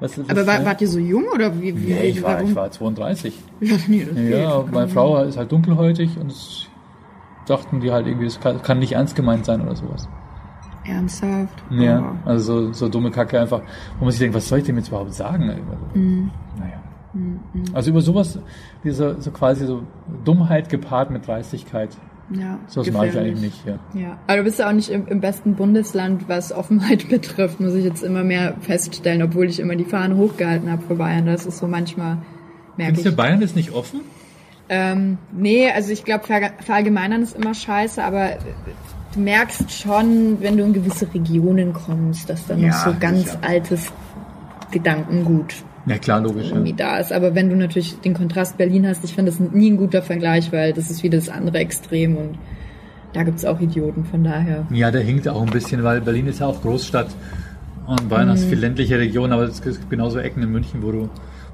was, Mhm, Aber war, wart ihr so jung oder wie? wie Nee, ich war, warum? ich war 32. Ja, nee, das Ja, geht. meine Frau ist halt dunkelhäutig und es dachten die halt irgendwie, das kann, kann nicht ernst gemeint sein oder sowas. Ernsthaft? Ja, Oh. also so, so dumme Kacke einfach, wo man sich denkt, was soll ich dem jetzt überhaupt sagen? Also, Mhm. Naja. Also über sowas, diese so quasi so Dummheit gepaart mit Dreistigkeit, Ja, sowas mache ich eigentlich nicht. Ja. Ja, aber du bist ja auch nicht im, im besten Bundesland, was Offenheit <laughs> betrifft, muss ich jetzt immer mehr feststellen, obwohl ich immer die Fahne hochgehalten habe für Bayern. Das ist so manchmal, merke Findest du, ich. Bayern ist nicht offen? Ähm, nee, also ich glaube, Verge- verallgemeinern ist immer scheiße, aber du merkst schon, wenn du in gewisse Regionen kommst, dass da noch Ja, so ganz sicher. altes Gedankengut Ja klar, logisch. irgendwie da ist. Aber wenn du natürlich den Kontrast Berlin hast, ich finde das nie ein guter Vergleich, weil das ist wieder das andere Extrem und da gibt's auch Idioten, von daher. Ja, der hinkt auch ein bisschen, weil Berlin ist ja auch Großstadt und Bayern Mhm. ist viel ländliche Region, aber es gibt genauso Ecken in München, wo, du, wo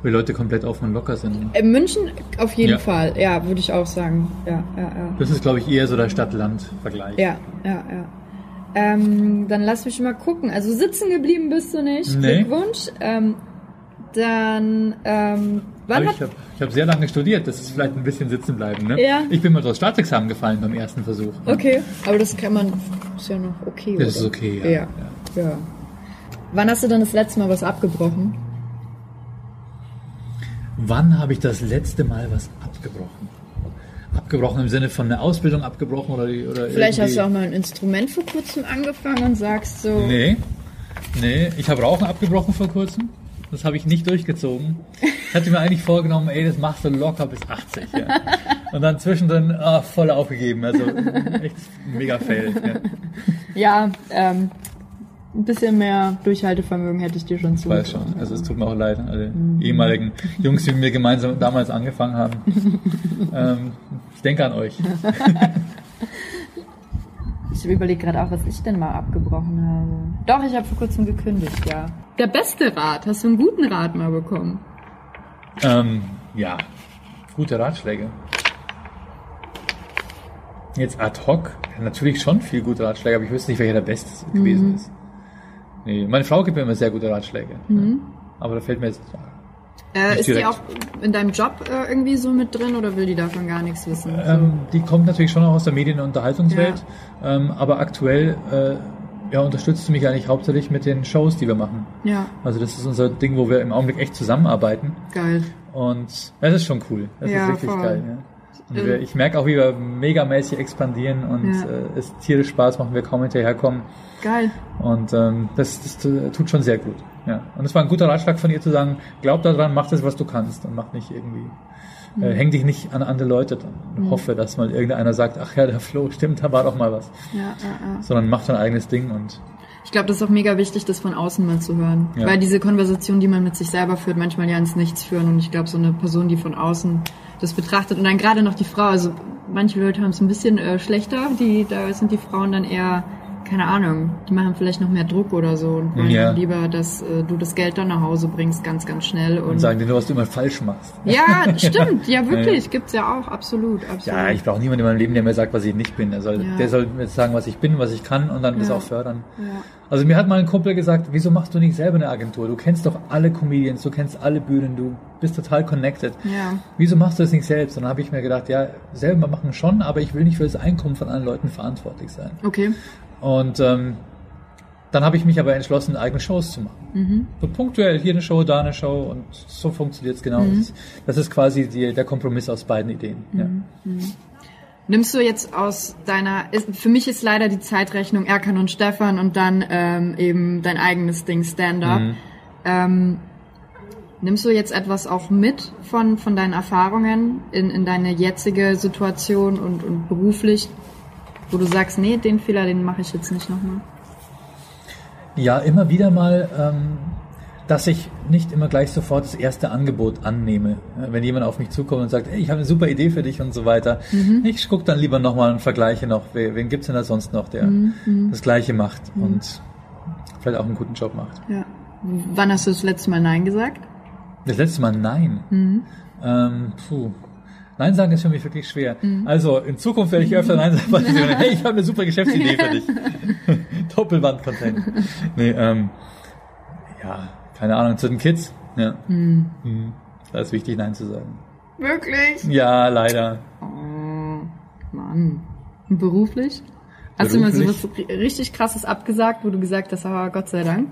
die Leute komplett offen und locker sind. In München auf jeden Ja. Fall, ja, würde ich auch sagen. Ja, ja, ja. Das ist, glaube ich, eher so der Stadt-Land-Vergleich. Ja, ja, ja. Ähm, dann lass mich mal gucken. Also sitzen geblieben bist du nicht. Nee. Glückwunsch. Ähm, dann, ähm, wann ich habe hab sehr lange studiert, das ist vielleicht ein bisschen sitzen bleiben. Ne? Ja. Ich bin mal durchs Staatsexamen gefallen beim ersten Versuch. Okay, aber das kann man, ist ja noch okay, Das oder? ist okay, ja. Ja, ja. Wann hast du dann das letzte Mal was abgebrochen? Wann habe ich das letzte Mal was abgebrochen? Abgebrochen im Sinne von einer Ausbildung abgebrochen oder, oder Vielleicht hast irgendwie- du auch mal ein Instrument vor kurzem angefangen und sagst so, Nee, nee, ich habe Rauchen abgebrochen vor kurzem. Das habe ich nicht durchgezogen. Ich hatte mir eigentlich vorgenommen, ey, das machst du locker bis 80. Ja. Und dann zwischendrin ah, voll aufgegeben. Also echt mega fail. Ja. ja, ähm, Ein bisschen mehr Durchhaltevermögen hätte ich dir schon Ich weiß schon. Also es tut mir auch leid an alle ehemaligen Jungs, die mit mir gemeinsam damals angefangen haben. <laughs> ähm, ich denke an euch. <laughs> Ich überlege gerade auch, was ich denn mal abgebrochen habe. Doch, ich habe vor kurzem gekündigt, ja. Der beste Rat. Hast du einen guten Rat mal bekommen? Ähm, ja, gute Ratschläge. Jetzt ad hoc, natürlich schon viel gute Ratschläge, aber ich wüsste nicht, welcher der beste gewesen ist. Nee, meine Frau gibt mir immer sehr gute Ratschläge. Ja. Aber da fällt mir jetzt. Äh, ist die direkt. auch in deinem Job äh, irgendwie so mit drin oder will die davon gar nichts wissen? Ähm, die kommt natürlich schon auch aus der Medien- und Unterhaltungswelt, ähm, aber aktuell äh, ja, unterstützt sie mich eigentlich hauptsächlich mit den Shows, die wir machen. ja, Also das ist unser Ding, wo wir im Augenblick echt zusammenarbeiten. geil. Und das ist schon cool. Das Ja, ist richtig voll. geil. Ja. Und Ähm. wir, ich merke auch, wie wir megamäßig expandieren und Ja. äh, es tierisch Spaß machen, wir kaum hinterherkommen. Geil. Und ähm, das, das tu- tut schon sehr gut. Ja. Und es war ein guter Ratschlag von ihr zu sagen, glaub daran, mach das, was du kannst und mach nicht irgendwie, Mhm. äh, häng dich nicht an andere Leute dran und hoffe, dass mal irgendeiner sagt, ach ja, der Flo, stimmt, da war doch mal was. Ja, ja, ja. Sondern mach dein eigenes Ding und Ich glaube, das ist auch mega wichtig, das von außen mal zu hören. Ja. Weil diese Konversation, die man mit sich selber führt, manchmal ja ins Nichts führen. Und ich glaube, so eine Person, die von außen das betrachtet und dann gerade noch die Frau, also manche Leute haben es ein bisschen äh, schlechter, die, da sind die Frauen dann eher, keine Ahnung, die machen vielleicht noch mehr Druck oder so und wollen Ja. lieber, dass äh, du das Geld dann nach Hause bringst, ganz, ganz schnell. Und, und sagen dir nur, was du immer falsch machst. ja, <laughs> stimmt, ja wirklich, gibt's ja auch, absolut, absolut. Ja, ich brauche niemanden in meinem Leben, der mir sagt, was ich nicht bin. Er soll, Ja. Der soll mir sagen, was ich bin, was ich kann und dann das Ja. auch fördern. ja. Also mir hat mal ein Kumpel gesagt, wieso machst du nicht selber eine Agentur? Du kennst doch alle Comedians, du kennst alle Bühnen, du bist total connected. Ja. Wieso machst du das nicht selbst? Und dann habe ich mir gedacht, ja, selber machen schon, aber ich will nicht für das Einkommen von anderen Leuten verantwortlich sein. Okay. Und ähm, dann habe ich mich aber entschlossen, eigene Shows zu machen. So punktuell hier eine Show, da eine Show und so funktioniert es genau. Das, ist, das ist quasi die, der Kompromiss aus beiden Ideen. Ja. Nimmst du jetzt aus deiner, ist, für mich ist leider die Zeitrechnung Erkan und Stefan und dann ähm, eben dein eigenes Ding Stand-up. Mhm. Ähm, nimmst du jetzt etwas auch mit von, von deinen Erfahrungen in, in deine jetzige Situation und, und beruflich, wo du sagst, nee, den Fehler, den mache ich jetzt nicht nochmal? Ja, immer wieder mal, ähm, dass ich nicht immer gleich sofort das erste Angebot annehme. Wenn jemand auf mich zukommt und sagt, hey, ich habe eine super Idee für dich und so weiter. Ich gucke dann lieber nochmal und vergleiche noch, wen, wen gibt's denn da sonst noch, der das Gleiche macht und vielleicht auch einen guten Job macht. Ja. Wann hast du das letzte Mal Nein gesagt? Das letzte Mal nein. Ähm, puh. Nein sagen ist für mich wirklich schwer. Also in Zukunft werde ich öfter Nein sagen, weil ich hey, ich habe eine super Geschäftsidee für dich. <laughs> Doppelband-Content. Nee, ähm, ja, keine Ahnung, zu den Kids. Ja. Mhm. Da ist wichtig, Nein zu sagen. Wirklich? Ja, leider. Oh, Mann. Und beruflich? Hast du mal so Beruflich? was ri- richtig krasses abgesagt, wo du gesagt hast, aber Gott sei Dank?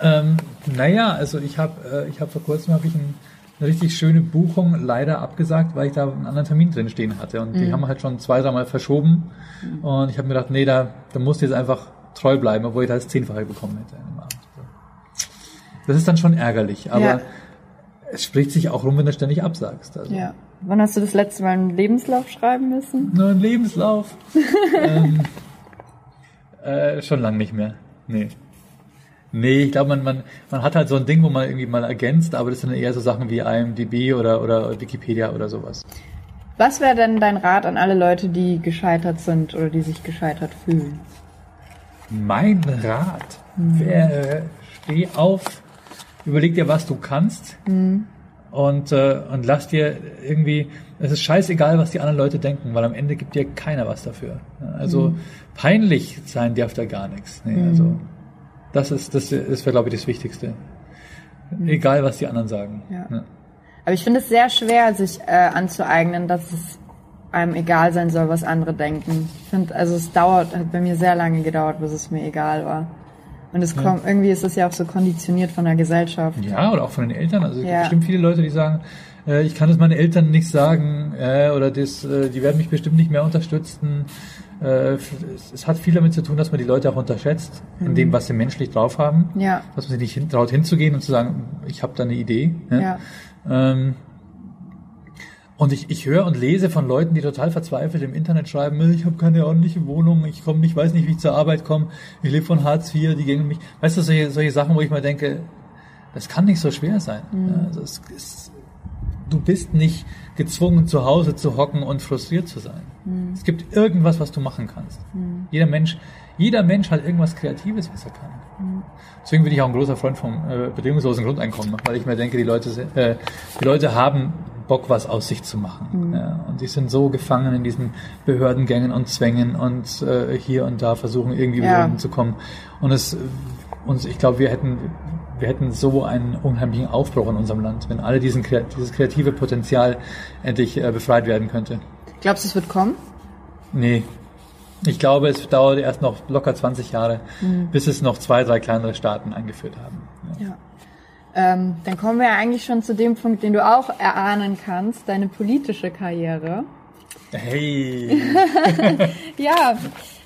Ähm, naja, also ich habe äh, ich hab vor kurzem hab ich ein, eine richtig schöne Buchung leider abgesagt, weil ich da einen anderen Termin drin stehen hatte. Und die haben halt schon zwei, dreimal verschoben. Und ich habe mir gedacht, nee, da, da musst du jetzt einfach treu bleiben, obwohl ich da das Zehnfache bekommen hätte. Das ist dann schon ärgerlich, aber Ja. es spricht sich auch rum, wenn du ständig absagst. Also. Ja. Wann hast du das letzte Mal einen Lebenslauf schreiben müssen? Nur ein Lebenslauf. <laughs> ähm, äh, schon lang nicht mehr. Nee. Nee, ich glaube, man, man, man hat halt so ein Ding, wo man irgendwie mal ergänzt, aber das sind eher so Sachen wie IMDb oder, oder Wikipedia oder sowas. Was wäre denn dein Rat an alle Leute, die gescheitert sind oder die sich gescheitert fühlen? Mein Rat wäre, steh auf, überleg dir, was du kannst und, äh, und lass dir irgendwie, es ist scheißegal, was die anderen Leute denken, weil am Ende gibt dir keiner was dafür. Also peinlich sein darf da gar nichts. Nee, also das ist, das ist, glaube ich, das Wichtigste. Egal, was die anderen sagen. Ja. Ja. Aber ich finde es sehr schwer, sich äh, anzueignen, dass es einem egal sein soll, was andere denken. Ich finde, also es dauert, hat bei mir sehr lange gedauert, bis es mir egal war. Und es kommt, irgendwie ist es ja auch so konditioniert von der Gesellschaft. Ja, oder auch von den Eltern. Also es gibt Ja. bestimmt viele Leute, die sagen, äh, ich kann das meinen Eltern nicht sagen äh, oder das, äh, die werden mich bestimmt nicht mehr unterstützen. Äh, es, es hat viel damit zu tun, dass man die Leute auch unterschätzt, in dem, was sie menschlich drauf haben. Mhm. Ja. Dass man sich nicht hin, traut hinzugehen und zu sagen, ich habe da eine Idee. Ja. Ähm, Und ich, ich höre und lese von Leuten, die total verzweifelt im Internet schreiben, ich habe keine ordentliche Wohnung, ich komme nicht, weiß nicht, wie ich zur Arbeit komme, ich lebe von Hartz IV, die gegen mich. Weißt du, solche, solche Sachen, wo ich mir denke, das kann nicht so schwer sein. Mhm. Also es ist, du bist nicht gezwungen, zu Hause zu hocken und frustriert zu sein. Mhm. Es gibt irgendwas, was du machen kannst. Jeder Mensch, jeder Mensch hat irgendwas Kreatives, was er kann. Mhm. Deswegen bin ich auch ein großer Freund vom äh, bedingungslosen Grundeinkommen, weil ich mir denke, die Leute, äh, die Leute haben Bock, was aus sich zu machen. Ja, und die sind so gefangen in diesen Behördengängen und Zwängen und äh, hier und da versuchen irgendwie Ja. wieder zu kommen. Und es, und ich glaube, wir hätten, wir hätten so einen unheimlichen Aufbruch in unserem Land, wenn alle diesen, dieses kreative Potenzial endlich äh, befreit werden könnte. Glaubst du, es wird kommen? Nee. Ich glaube, es dauert erst noch locker 20 Jahre, bis es noch zwei, drei kleinere Staaten eingeführt haben. Ja. Ja. Ähm, dann kommen wir ja eigentlich schon zu dem Punkt, den du auch erahnen kannst, deine politische Karriere. Hey! <laughs> Ja,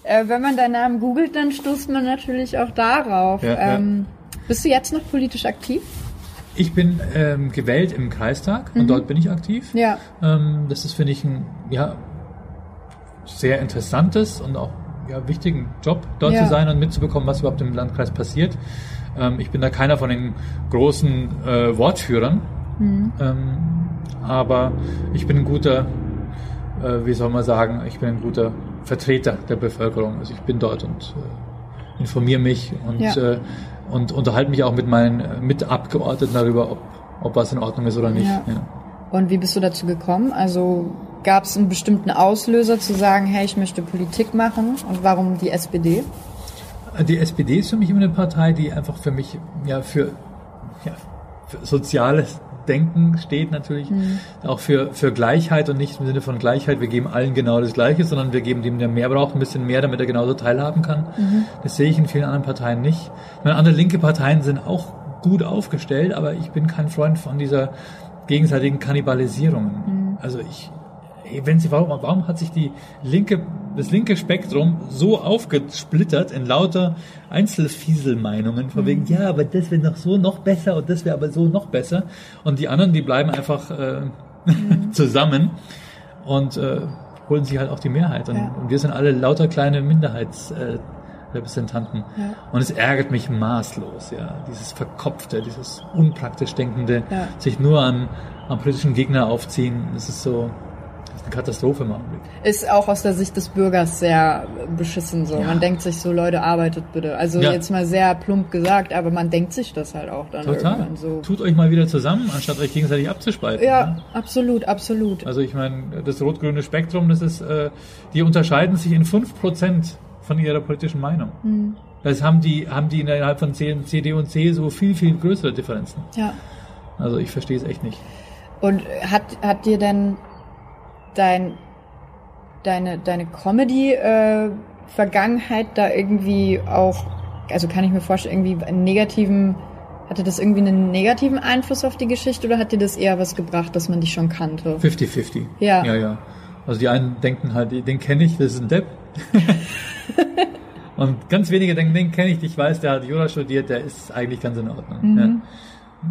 äh, wenn man deinen Namen googelt, dann stoßt man natürlich auch darauf. Ja, ja. Bist du jetzt noch politisch aktiv? Ich bin ähm, gewählt im Kreistag und dort bin ich aktiv. Ja. Ähm, das ist, finde ich, ein ja, sehr interessantes und auch ja, wichtigen Job, dort Ja. zu sein und mitzubekommen, was überhaupt im Landkreis passiert. Ähm, ich bin da keiner von den großen äh, Wortführern, Mhm. ähm, aber ich bin ein guter, äh, wie soll man sagen, ich bin ein guter Vertreter der Bevölkerung. Also ich bin dort und äh, informiere mich und, Ja. äh, und unterhalte mich auch mit meinen äh, Mitabgeordneten darüber, ob, ob was in Ordnung ist oder nicht. Ja. Ja. Und wie bist du dazu gekommen? Also gab es einen bestimmten Auslöser zu sagen, hey, ich möchte Politik machen und warum die SPD? Die SPD ist für mich immer eine Partei, die einfach für mich ja für, ja, für soziales Denken steht natürlich, auch für, für Gleichheit und nicht im Sinne von Gleichheit, wir geben allen genau das Gleiche, sondern wir geben dem, der mehr braucht, ein bisschen mehr, damit er genauso teilhaben kann. Das sehe ich in vielen anderen Parteien nicht. Ich meine, andere linke Parteien sind auch gut aufgestellt, aber ich bin kein Freund von dieser gegenseitigen Kannibalisierung. Also ich, wenn sie, warum, warum hat sich die linke, das linke Spektrum so aufgesplittert in lauter Einzelfieselmeinungen, von wegen, ja, aber das wäre noch so noch besser und das wäre aber so noch besser. Und die anderen, die bleiben einfach äh, <laughs> zusammen und äh, holen sich halt auch die Mehrheit. Und, Ja. und wir sind alle lauter kleine Minderheitsrepräsentanten. Äh, Repräsentanten. Ja. Und es ärgert mich maßlos, ja, dieses Verkopfte, dieses unpraktisch Denkende, Ja. sich nur an, am politischen Gegner aufziehen. Das ist so, eine Katastrophe im Augenblick. Ist auch aus der Sicht des Bürgers sehr beschissen so. Ja. Man denkt sich so, Leute, arbeitet bitte. Also Ja. jetzt mal sehr plump gesagt, aber man denkt sich das halt auch dann Total. irgendwann so. Tut euch mal wieder zusammen, anstatt euch gegenseitig abzuspalten. Ja, absolut, absolut. Also ich meine, das rot-grüne Spektrum, das ist, äh, die unterscheiden sich in 5% von ihrer politischen Meinung. Mhm. Das haben die, haben die innerhalb von C- CD und C so viel, viel größere Differenzen. Ja. Also ich verstehe es echt nicht. Und hat, hat dir denn dein, deine, deine Comedy-Vergangenheit da irgendwie auch, also kann ich mir vorstellen, irgendwie einen negativen, hatte das irgendwie einen negativen Einfluss auf die Geschichte oder hat dir das eher was gebracht, dass man dich schon kannte? 50-50. Ja. Ja, ja. Also die einen denken halt, den kenne ich, das ist ein Depp. <laughs> Und ganz wenige denken, den kenne ich, ich weiß, der hat Jura studiert, der ist eigentlich ganz in Ordnung. Mhm. Ja.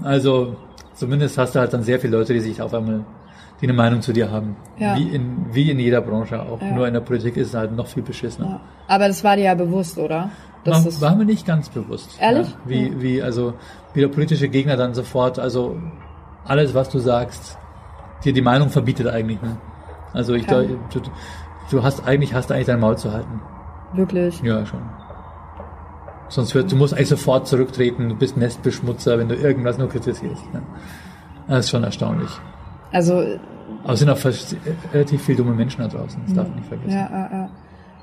Also zumindest hast du halt dann sehr viele Leute, die sich auf einmal, die eine Meinung zu dir haben. Ja. Wie, in, wie in jeder Branche auch. Ja. Nur in der Politik ist es halt noch viel beschissener. Ja. Aber das war dir ja bewusst, oder? Das War, war mir nicht ganz bewusst. Ehrlich? Ja, wie, wie, also, wie der politische Gegner dann sofort, also, alles, was du sagst, dir die Meinung verbietet eigentlich, ne? Also, ich, Ja. du, du hast eigentlich, hast eigentlich dein Maul zu halten. wirklich. Ja, schon. Sonst wird, du musst eigentlich sofort zurücktreten, du bist Nestbeschmutzer, wenn du irgendwas nur kritisierst. Ne? Das ist schon erstaunlich. Also, Aber es sind auch relativ viele dumme Menschen da draußen, das darf man nicht vergessen. ja, ja, ja.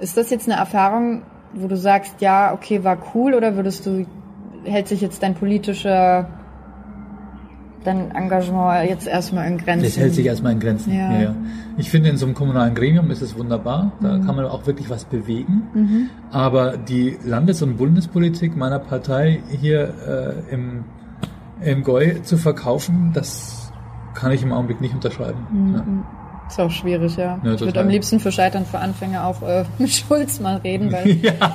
Ist das jetzt eine Erfahrung, wo du sagst, ja, okay, war cool, oder würdest du, hält sich jetzt dein politischer, dein Engagement jetzt erstmal in Grenzen? Das hält sich erstmal in Grenzen. Ja. Ich finde, in so einem kommunalen Gremium ist es wunderbar. Da kann man auch wirklich was bewegen. Aber die Landes- und Bundespolitik meiner Partei hier äh, im, im GOI zu verkaufen, das kann ich im Augenblick nicht unterschreiben. Ist auch schwierig, ja. Ja, ich würde am liebsten für Scheitern für Anfänger auch äh, <laughs> mit Schulz mal reden, weil <laughs> Ja.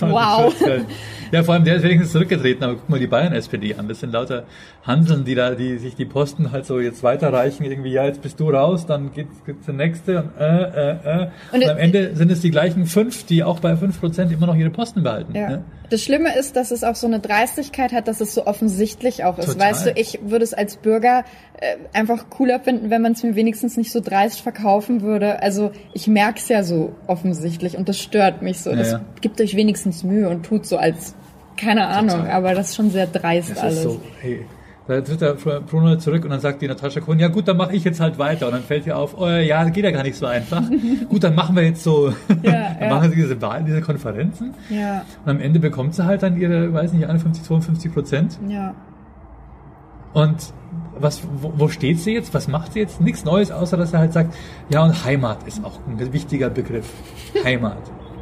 Wow. Ja, vor allem der ist wenigstens zurückgetreten, aber guck mal die Bayern-SPD an. Das sind lauter Hanseln, die da, die sich die Posten halt so jetzt weiterreichen, irgendwie, ja, jetzt bist du raus, dann geht's, geht's der nächste und äh, äh, äh. Und, und am Ende sind es die gleichen fünf, die auch bei fünf Prozent immer noch ihre Posten behalten. Ja. Ne? Das Schlimme ist, dass es auch so eine Dreistigkeit hat, dass es so offensichtlich auch ist. Total. Weißt du, ich würde es als Bürger äh, einfach cooler finden, wenn man es mir wenigstens nicht so dreist verkaufen würde. Also ich merke es ja so offensichtlich und das stört mich so. Ja, das ja. gibt euch wenigstens Mühe und tut so als keine Ahnung, Total. aber das ist schon sehr dreist das alles. Ist so, hey. Da tritt der Bruno zurück und dann sagt die Natascha Kuhn, ja gut, dann mache ich jetzt halt weiter. Und dann fällt ihr auf, oh ja, geht ja gar nicht so einfach. <laughs> gut, dann machen wir jetzt so, ja, <laughs> dann machen sie diese Wahlen, diese Konferenzen. Ja. Und am Ende bekommt sie halt dann ihre, weiß nicht, 51, 52 Prozent. Ja. Und was, wo, wo steht sie jetzt? Was macht sie jetzt? Nichts Neues, außer dass er halt sagt, ja, und Heimat ist auch ein wichtiger Begriff. <laughs> Heimat.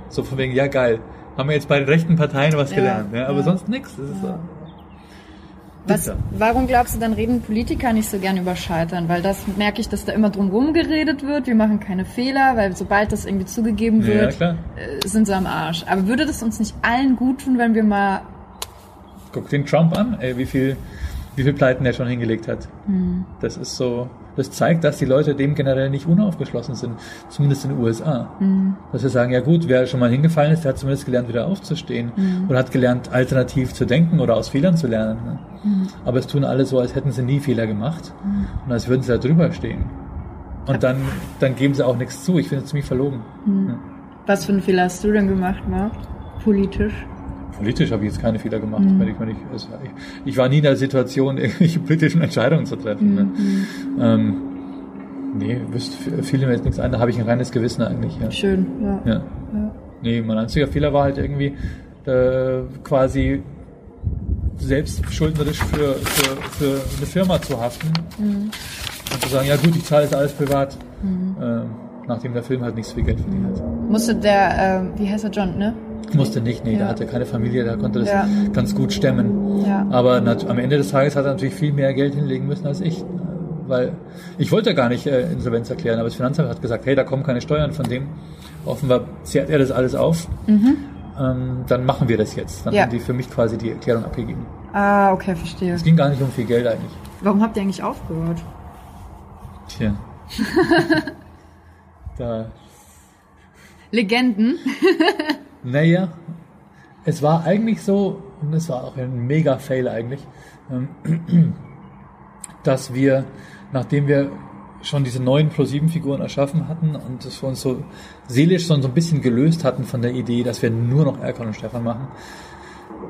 So von wegen, ja geil. Haben wir jetzt bei den rechten Parteien was ja, gelernt, ne? aber ja. sonst nichts. Ja. Was, warum glaubst du, dann reden Politiker nicht so gern über Scheitern? Weil das merke ich, dass da immer drumherum geredet wird. Wir machen keine Fehler, weil sobald das irgendwie zugegeben wird, ja, äh, sind sie am Arsch. Aber würde das uns nicht allen gut tun, wenn wir mal... Guck den Trump an, ey, wie viel, wie viel Pleiten er schon hingelegt hat. Hm. Das ist so... Das zeigt, dass die Leute dem generell nicht unaufgeschlossen sind, zumindest in den USA. Mhm. Dass sie sagen, ja gut, wer schon mal hingefallen ist, der hat zumindest gelernt, wieder aufzustehen mhm. oder hat gelernt, alternativ zu denken oder aus Fehlern zu lernen. Ne? Mhm. Aber es tun alle so, als hätten sie nie Fehler gemacht mhm. und als würden sie da drüber stehen. Und dann, dann geben sie auch nichts zu. Ich finde es ziemlich verlogen. Mhm. Ja. Was für einen Fehler hast du denn gemacht, Marc? Politisch? Politisch habe ich jetzt keine Fehler gemacht. Mhm. Ich, ich, also ich, ich, war nie in der Situation, <laughs> irgendwelche politischen Entscheidungen zu treffen. Ne? Mhm. Ne? Ähm, nee, wüsste, fiel mir jetzt nichts ein. Da habe ich ein reines Gewissen eigentlich. Ja. Schön, ja. ja. ja. Nee, mein einziger Fehler war halt irgendwie äh, quasi selbstschuldnerisch für, für, für eine Firma zu haften mhm. und zu sagen, ja gut, ich zahle jetzt alles privat, mhm. äh, nachdem der Film halt nicht so viel Geld verdient hat. Musste der, äh, wie heißt er, John, ne? Musste nicht, nee, ja. der hatte keine Familie, der konnte das ja. ganz gut stemmen. Ja. Aber am Ende des Tages hat er natürlich viel mehr Geld hinlegen müssen als ich. Weil ich wollte gar nicht äh, Insolvenz erklären, aber das Finanzamt hat gesagt, hey, da kommen keine Steuern von dem. Offenbar zehrt er das alles auf. Mhm. Ähm, dann machen wir das jetzt. Dann haben die für mich quasi die Erklärung abgegeben. Ah, okay, verstehe. Es ging gar nicht um viel Geld eigentlich. Warum habt ihr eigentlich aufgehört? Tja. <laughs> da. Legenden. <laughs> Naja, es war eigentlich so, und es war auch ein mega Fail eigentlich, ähm, <clears throat> dass wir, nachdem wir schon diese neuen Pro-7-Figuren erschaffen hatten und es uns so seelisch so ein bisschen gelöst hatten von der Idee, dass wir nur noch Erkan und Stefan machen,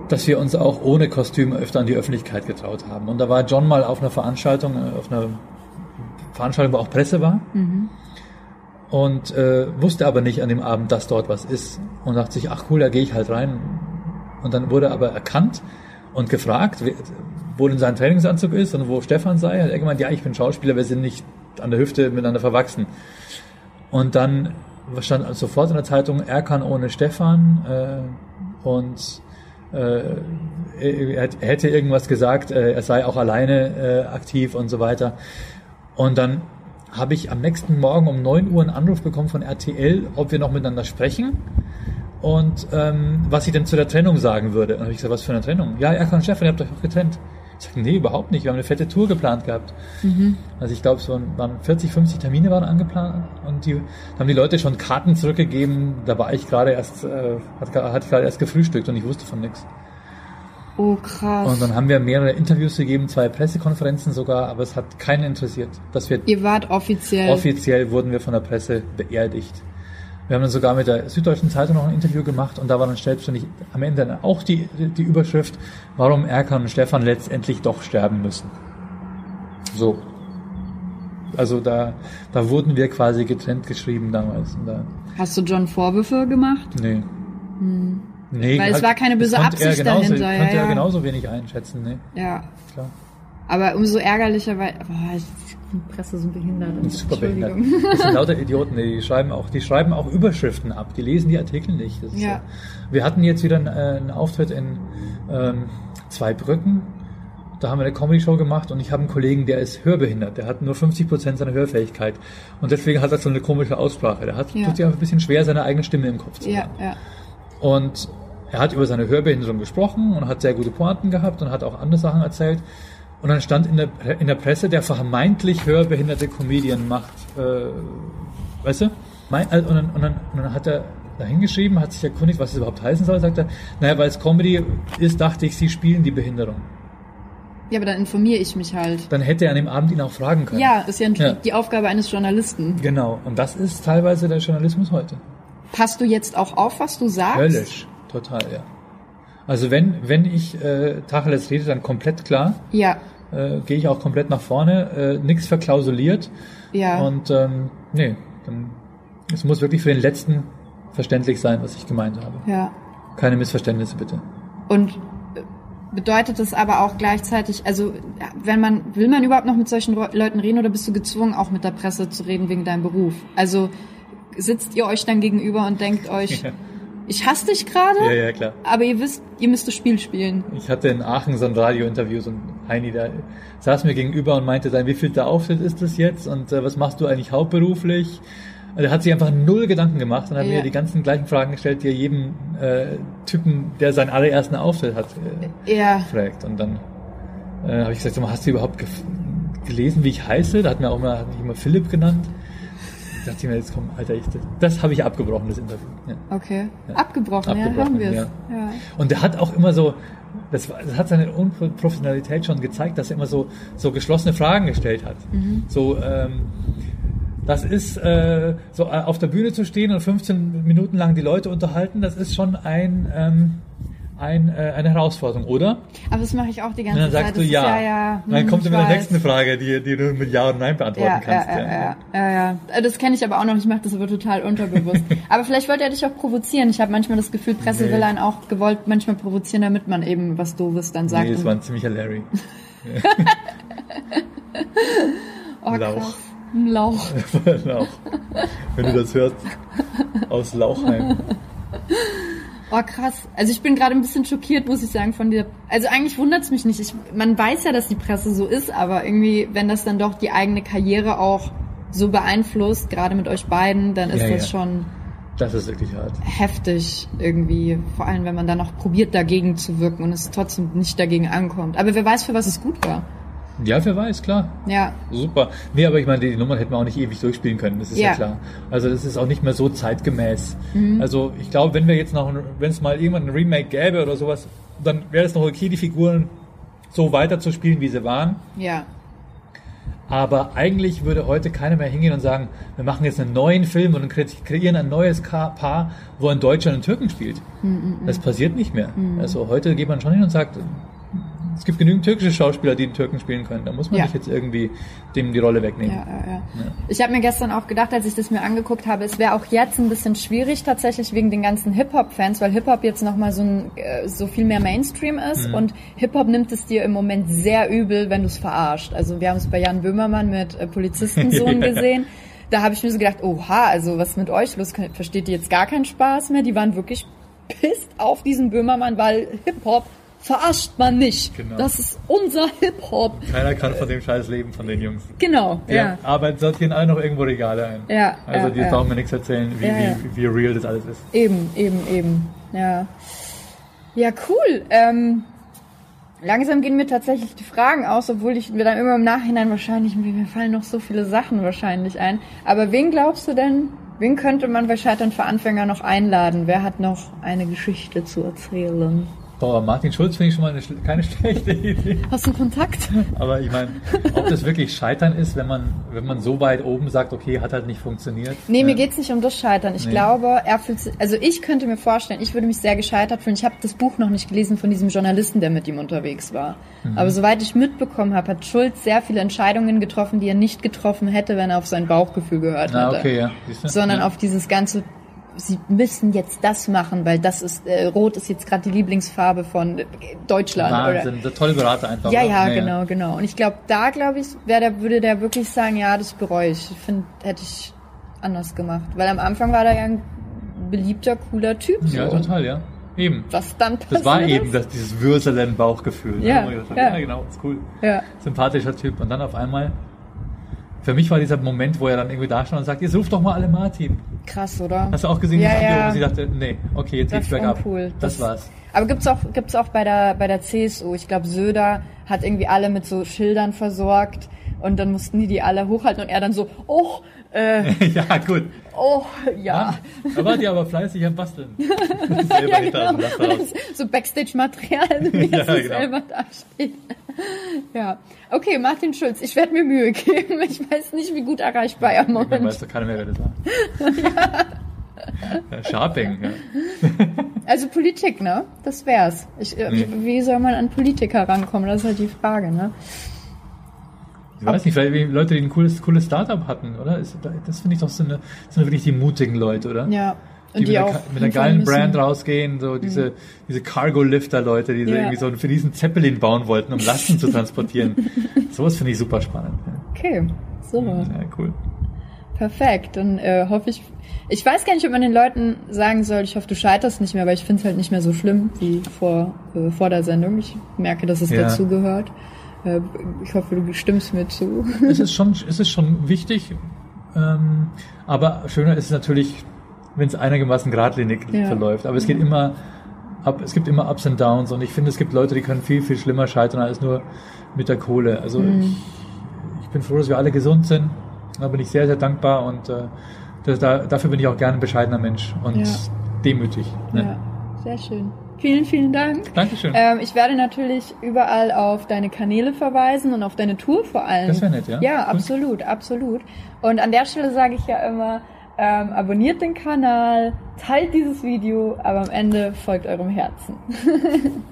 dass wir uns auch ohne Kostüm öfter an die Öffentlichkeit getraut haben. Und da war John mal auf einer Veranstaltung, äh, auf einer Veranstaltung, wo auch Presse war. Mhm und äh, wusste aber nicht an dem Abend, dass dort was ist und dachte sich, ach cool, da gehe ich halt rein. Und dann wurde aber erkannt und gefragt, wo denn sein Trainingsanzug ist und wo Stefan sei. Hat er gemeint, ja, ich bin Schauspieler, wir sind nicht an der Hüfte miteinander verwachsen. Und dann stand sofort in der Zeitung, Erkan ohne Stefan äh, und äh, er, hätte irgendwas gesagt, äh, er sei auch alleine äh, aktiv und so weiter. Und dann habe ich am nächsten Morgen um 9 Uhr einen Anruf bekommen von RTL, ob wir noch miteinander sprechen und ähm, was ich denn zu der Trennung sagen würde. Und habe ich gesagt, was für eine Trennung? Ja, Erkan und Stefan, ihr habt euch auch getrennt. Ich sage, nee, überhaupt nicht. Wir haben eine fette Tour geplant gehabt. Mhm. Also ich glaube, es waren 40, 50 Termine waren angeplant und die haben die Leute schon Karten zurückgegeben. Da war ich gerade erst, äh, hat, hatte ich gerade erst gefrühstückt und ich wusste von nichts. Oh, krass. Und dann haben wir mehrere Interviews gegeben, zwei Pressekonferenzen sogar, aber es hat keinen interessiert. Dass wir Ihr wart offiziell. Offiziell wurden wir von der Presse beerdigt. Wir haben dann sogar mit der Süddeutschen Zeitung noch ein Interview gemacht und da war dann selbstständig am Ende dann auch die, die Überschrift, warum Erkan und Stefan letztendlich doch sterben müssen. So. Also da, da wurden wir quasi getrennt geschrieben damals. Hast du John Vorwürfe gemacht? Nee. Hm. Nee, Weil halt, es war keine böse Absicht genauso, dahinter. Konnte ja, ja. genauso wenig einschätzen. Nee. Ja. Klar. Aber umso ärgerlicher, weil boah, die Presse so behindert. Ist super behindert. Das sind lauter <laughs> Idioten, die schreiben auch, die schreiben auch Überschriften ab, die lesen die Artikel nicht. ja. So. Wir hatten jetzt wieder einen, äh, einen Auftritt in ähm, zwei Brücken. Da haben wir eine Comedy-Show gemacht und ich habe einen Kollegen, der ist hörbehindert. Der hat nur 50 Prozent seiner Hörfähigkeit. Und deswegen hat er so eine komische Aussprache. Der hat, ja. tut sich einfach ein bisschen schwer, seine eigene Stimme im Kopf zu ja, haben. Ja. Und er hat über seine Hörbehinderung gesprochen und hat sehr gute Pointen gehabt und hat auch andere Sachen erzählt. Und dann stand in der, in der Presse, der vermeintlich hörbehinderte Comedian macht, äh, weißt du? Mein, also, und, dann, und, dann, und dann hat er da hingeschrieben, hat sich erkundigt, was es überhaupt heißen soll, sagt er, naja, weil es Comedy ist, dachte ich, sie spielen die Behinderung. Ja, aber dann informiere ich mich halt. Dann hätte er an dem Abend ihn auch fragen können. Ja, ist ja, Ja. die Aufgabe eines Journalisten. Genau. Und das ist teilweise der Journalismus heute. Passt du jetzt auch auf, was du sagst? Höllisch. Total, ja. Also wenn, wenn ich äh, Tacheles rede, dann komplett klar. Ja, Äh, Gehe ich auch komplett nach vorne. Äh, nichts verklausuliert. ja. Und ähm, nee, dann, es muss wirklich für den Letzten verständlich sein, was ich gemeint habe. ja. Keine Missverständnisse bitte. Und äh, bedeutet das aber auch gleichzeitig, also wenn man, will man überhaupt noch mit solchen Leuten reden oder bist du gezwungen, auch mit der Presse zu reden wegen deinem Beruf? Also sitzt ihr euch dann gegenüber und denkt euch, Ja. Ich hasse dich gerade, Ja, ja, klar. aber ihr wisst, ihr müsst das Spiel spielen. Ich hatte in Aachen so ein Radiointerview, so ein Heini, der saß mir gegenüber und meinte dann, wie viel der Auftritt ist das jetzt und äh, was machst du eigentlich hauptberuflich? Also er hat sich einfach null Gedanken gemacht und hat Ja. mir die ganzen gleichen Fragen gestellt, die er jedem äh, Typen, der seinen allerersten Auftritt hat, äh, Ja, fragt. Und dann äh, habe ich gesagt, hast du überhaupt ge gelesen, wie ich heiße? Da hat mir auch mal, hat mich immer Philipp genannt. Da dachte ich mir, jetzt komm, Alter, ich, das, das habe ich abgebrochen, das Interview. Ja. okay. Ja. Abgebrochen, Abgebrochen, ja, haben wir es. ja. Ja. Und der hat auch immer so, das, das hat seine Unprofessionalität schon gezeigt, dass er immer so, so geschlossene Fragen gestellt hat. So, ähm, das ist, äh, so äh, auf der Bühne zu stehen und 15 Minuten lang die Leute unterhalten, das ist schon ein, ähm, ein, äh, eine Herausforderung, oder? Aber das mache ich auch die Und ganze dann Zeit. sagst du Das ist ja. ja, ja. Und dann hm, kommt immer die nächste Frage, die, die du mit Ja und Nein beantworten Ja, kannst. ja, ja, ja, ja, ja. Äh, Das kenne ich aber auch noch. Ich mache das aber total unterbewusst. <laughs> aber vielleicht wollte er dich auch provozieren. Ich habe manchmal das Gefühl, Presse Nee. will einen auch gewollt manchmal provozieren, damit man eben was Doofes dann sagt. Nee, Und- war ein ziemlicher Larry. <laughs> oh, Lauch. krass. Ein Lauch. <laughs> Lauch. Wenn du das hörst, aus Lauchheim. Oh, krass. Also ich bin gerade ein bisschen schockiert, muss ich sagen, von dir. Also eigentlich wundert es mich nicht. Ich, man weiß ja, dass die Presse so ist, aber irgendwie, wenn das dann doch die eigene Karriere auch so beeinflusst, gerade mit euch beiden, dann ist Ja, das ja. schon Das ist wirklich hart. heftig irgendwie. Vor allem, wenn man dann noch probiert, dagegen zu wirken und es trotzdem nicht dagegen ankommt. Aber wer weiß, für was es gut war. Ja, wer weiß, klar. Ja, Super. Nee, aber ich meine, die Nummern hätten wir auch nicht ewig durchspielen können, das ist ja, Ja. klar. Also das ist auch nicht mehr so zeitgemäß. Mhm. Also ich glaube, wenn wir jetzt noch, wenn es mal irgendwann ein Remake gäbe oder sowas, dann wäre es noch okay, die Figuren so weiter zu spielen, wie sie waren. ja. Aber eigentlich würde heute keiner mehr hingehen und sagen, wir machen jetzt einen neuen Film und kre- kreieren ein neues Paar, wo ein Deutscher und ein Türken spielt. Mhm, Das passiert nicht mehr. Also heute geht man schon hin und sagt, es gibt genügend türkische Schauspieler, die den Türken spielen können. Da muss man Ja. nicht jetzt irgendwie dem die Rolle wegnehmen. Ja, ja, ja. Ich habe mir gestern auch gedacht, als ich das mir angeguckt habe, es wäre auch jetzt ein bisschen schwierig tatsächlich wegen den ganzen Hip-Hop-Fans, weil Hip-Hop jetzt nochmal so, ein, äh, so viel mehr Mainstream ist Mhm. und Hip-Hop nimmt es dir im Moment sehr übel, wenn du es verarscht. Also wir haben es bei Jan Böhmermann mit äh, Polizistensohn Ja. <laughs> gesehen. Da habe ich mir so gedacht, oha, also was ist mit euch los? Versteht ihr jetzt gar keinen Spaß mehr? Die waren wirklich pisst auf diesen Böhmermann, weil Hip-Hop verarscht man nicht. Genau. Das ist unser Hip-Hop. Keiner kann von dem Scheiß leben, von den Jungs. Genau, Die ja. arbeiten, sortieren alle noch irgendwo Regale ein. Ja, Also die ja. brauchen mir nichts erzählen, wie, ja. Wie, wie real das alles ist. Eben, eben, eben. Ja. Ja, cool. Ähm, langsam gehen mir tatsächlich die Fragen aus, obwohl ich mir dann immer im Nachhinein wahrscheinlich, mir fallen noch so viele Sachen wahrscheinlich ein. Aber wen glaubst du denn, wen könnte man bei Scheitern für Anfänger noch einladen? Wer hat noch eine Geschichte zu erzählen? Boah, Martin Schulz finde ich schon mal eine, keine <laughs> schlechte Idee. Hast du einen Kontakt? Aber ich meine, ob das wirklich Scheitern ist, wenn man, wenn man so weit oben sagt, okay, hat halt nicht funktioniert. Nee, mir Äh, geht's nicht um das Scheitern. Ich Nee. glaube, er fühlt sich, also ich könnte mir vorstellen, ich würde mich sehr gescheitert fühlen. Ich habe das Buch noch nicht gelesen von diesem Journalisten, der mit ihm unterwegs war. Mhm. Aber soweit ich mitbekommen habe, hat Schulz sehr viele Entscheidungen getroffen, die er nicht getroffen hätte, wenn er auf sein Bauchgefühl gehört Na, hätte. Ah, okay, ja. Sondern ja. auf dieses ganze, sie müssen jetzt das machen, weil das ist, äh, Rot ist jetzt gerade die Lieblingsfarbe von Deutschland. Wahnsinn, der tolle Berater einfach. Ja, oder? ja, genau, genau. Und ich glaube, da glaube ich, wär der, würde der wirklich sagen, ja, das bereue ich. Finde, hätte ich anders gemacht. Weil am Anfang war der ja ein beliebter, cooler Typ. So. Ja, total, ja. Eben. Was dann passiert Das war ist? eben das, dieses Würselen-Bauchgefühl. ne, Ja, dachte, ja. ja, genau, ist cool. Ja. Sympathischer Typ. Und dann auf einmal, für mich war dieser Moment, wo er dann irgendwie da stand und sagt, jetzt ruf doch mal alle Martin. Krass, oder? Hast du auch gesehen, Ja, das Video, ja. wo sie dachte, nee, okay, jetzt geht's bergab. uncool. Das, Das- war's. Aber gibt's auch, gibt's auch bei der, bei der CSU. Ich glaube, Söder hat irgendwie alle mit so Schildern versorgt und dann mussten die die alle hochhalten und er dann so, oh, äh, <laughs> ja, gut. oh, ja. Da war die aber fleißig am Basteln. <laughs> Ja, genau. <laughs> so Backstage-Material, wie Ja, genau. selber dasteht. Ja. Okay, Martin Schulz, ich werde mir Mühe geben. Ich weiß nicht, wie gut erreichbar er Moment weiß doch keiner mehr, wer das war. ja. Sharping, ja. Also Politik, ne? Das wär's. Ich, Nee. Wie soll man an Politiker rankommen? Das ist halt die Frage, ne? Ich weiß nicht, vielleicht Leute, die ein cooles, cooles Startup hatten, oder? Das finde ich doch so eine, sind wirklich die mutigen Leute, oder? Ja. Die, Und die, mit, auch einer, mit einer geilen müssen. Mhm. Brand rausgehen, so diese, diese Cargo-Lifter-Leute, die so Ja. irgendwie so für diesen Zeppelin bauen wollten, um Lasten zu transportieren. <laughs> Sowas finde ich super spannend. Okay, so. Ja, cool. Perfekt. Dann äh, hoffe ich. Ich weiß gar nicht, ob man den Leuten sagen soll, ich hoffe, du scheiterst nicht mehr, aber ich finde es halt nicht mehr so schlimm wie vor, äh, vor der Sendung. Ich merke, dass es Ja. dazugehört. Äh, ich hoffe, du stimmst mir zu. <laughs> es ist schon, es ist schon wichtig, ähm, aber schöner ist es natürlich, wenn es einigermaßen geradlinig Ja. verläuft. Aber es geht immer, ab, es gibt immer Ups und Downs und ich finde, es gibt Leute, die können viel, viel schlimmer scheitern als nur mit der Kohle. Also Mhm. ich, ich bin froh, dass wir alle gesund sind. Da bin ich sehr, sehr dankbar und äh, das, da, dafür bin ich auch gerne ein bescheidener Mensch und Ja. demütig. Ne? Ja, sehr schön. Vielen, vielen Dank. Dankeschön. Ähm, ich werde natürlich überall auf deine Kanäle verweisen und auf deine Tour vor allem. Das wär nett, ja. Ja, Cool. absolut, absolut. Und an der Stelle sage ich ja immer, ähm, abonniert den Kanal, teilt dieses Video, aber am Ende folgt eurem Herzen. <laughs>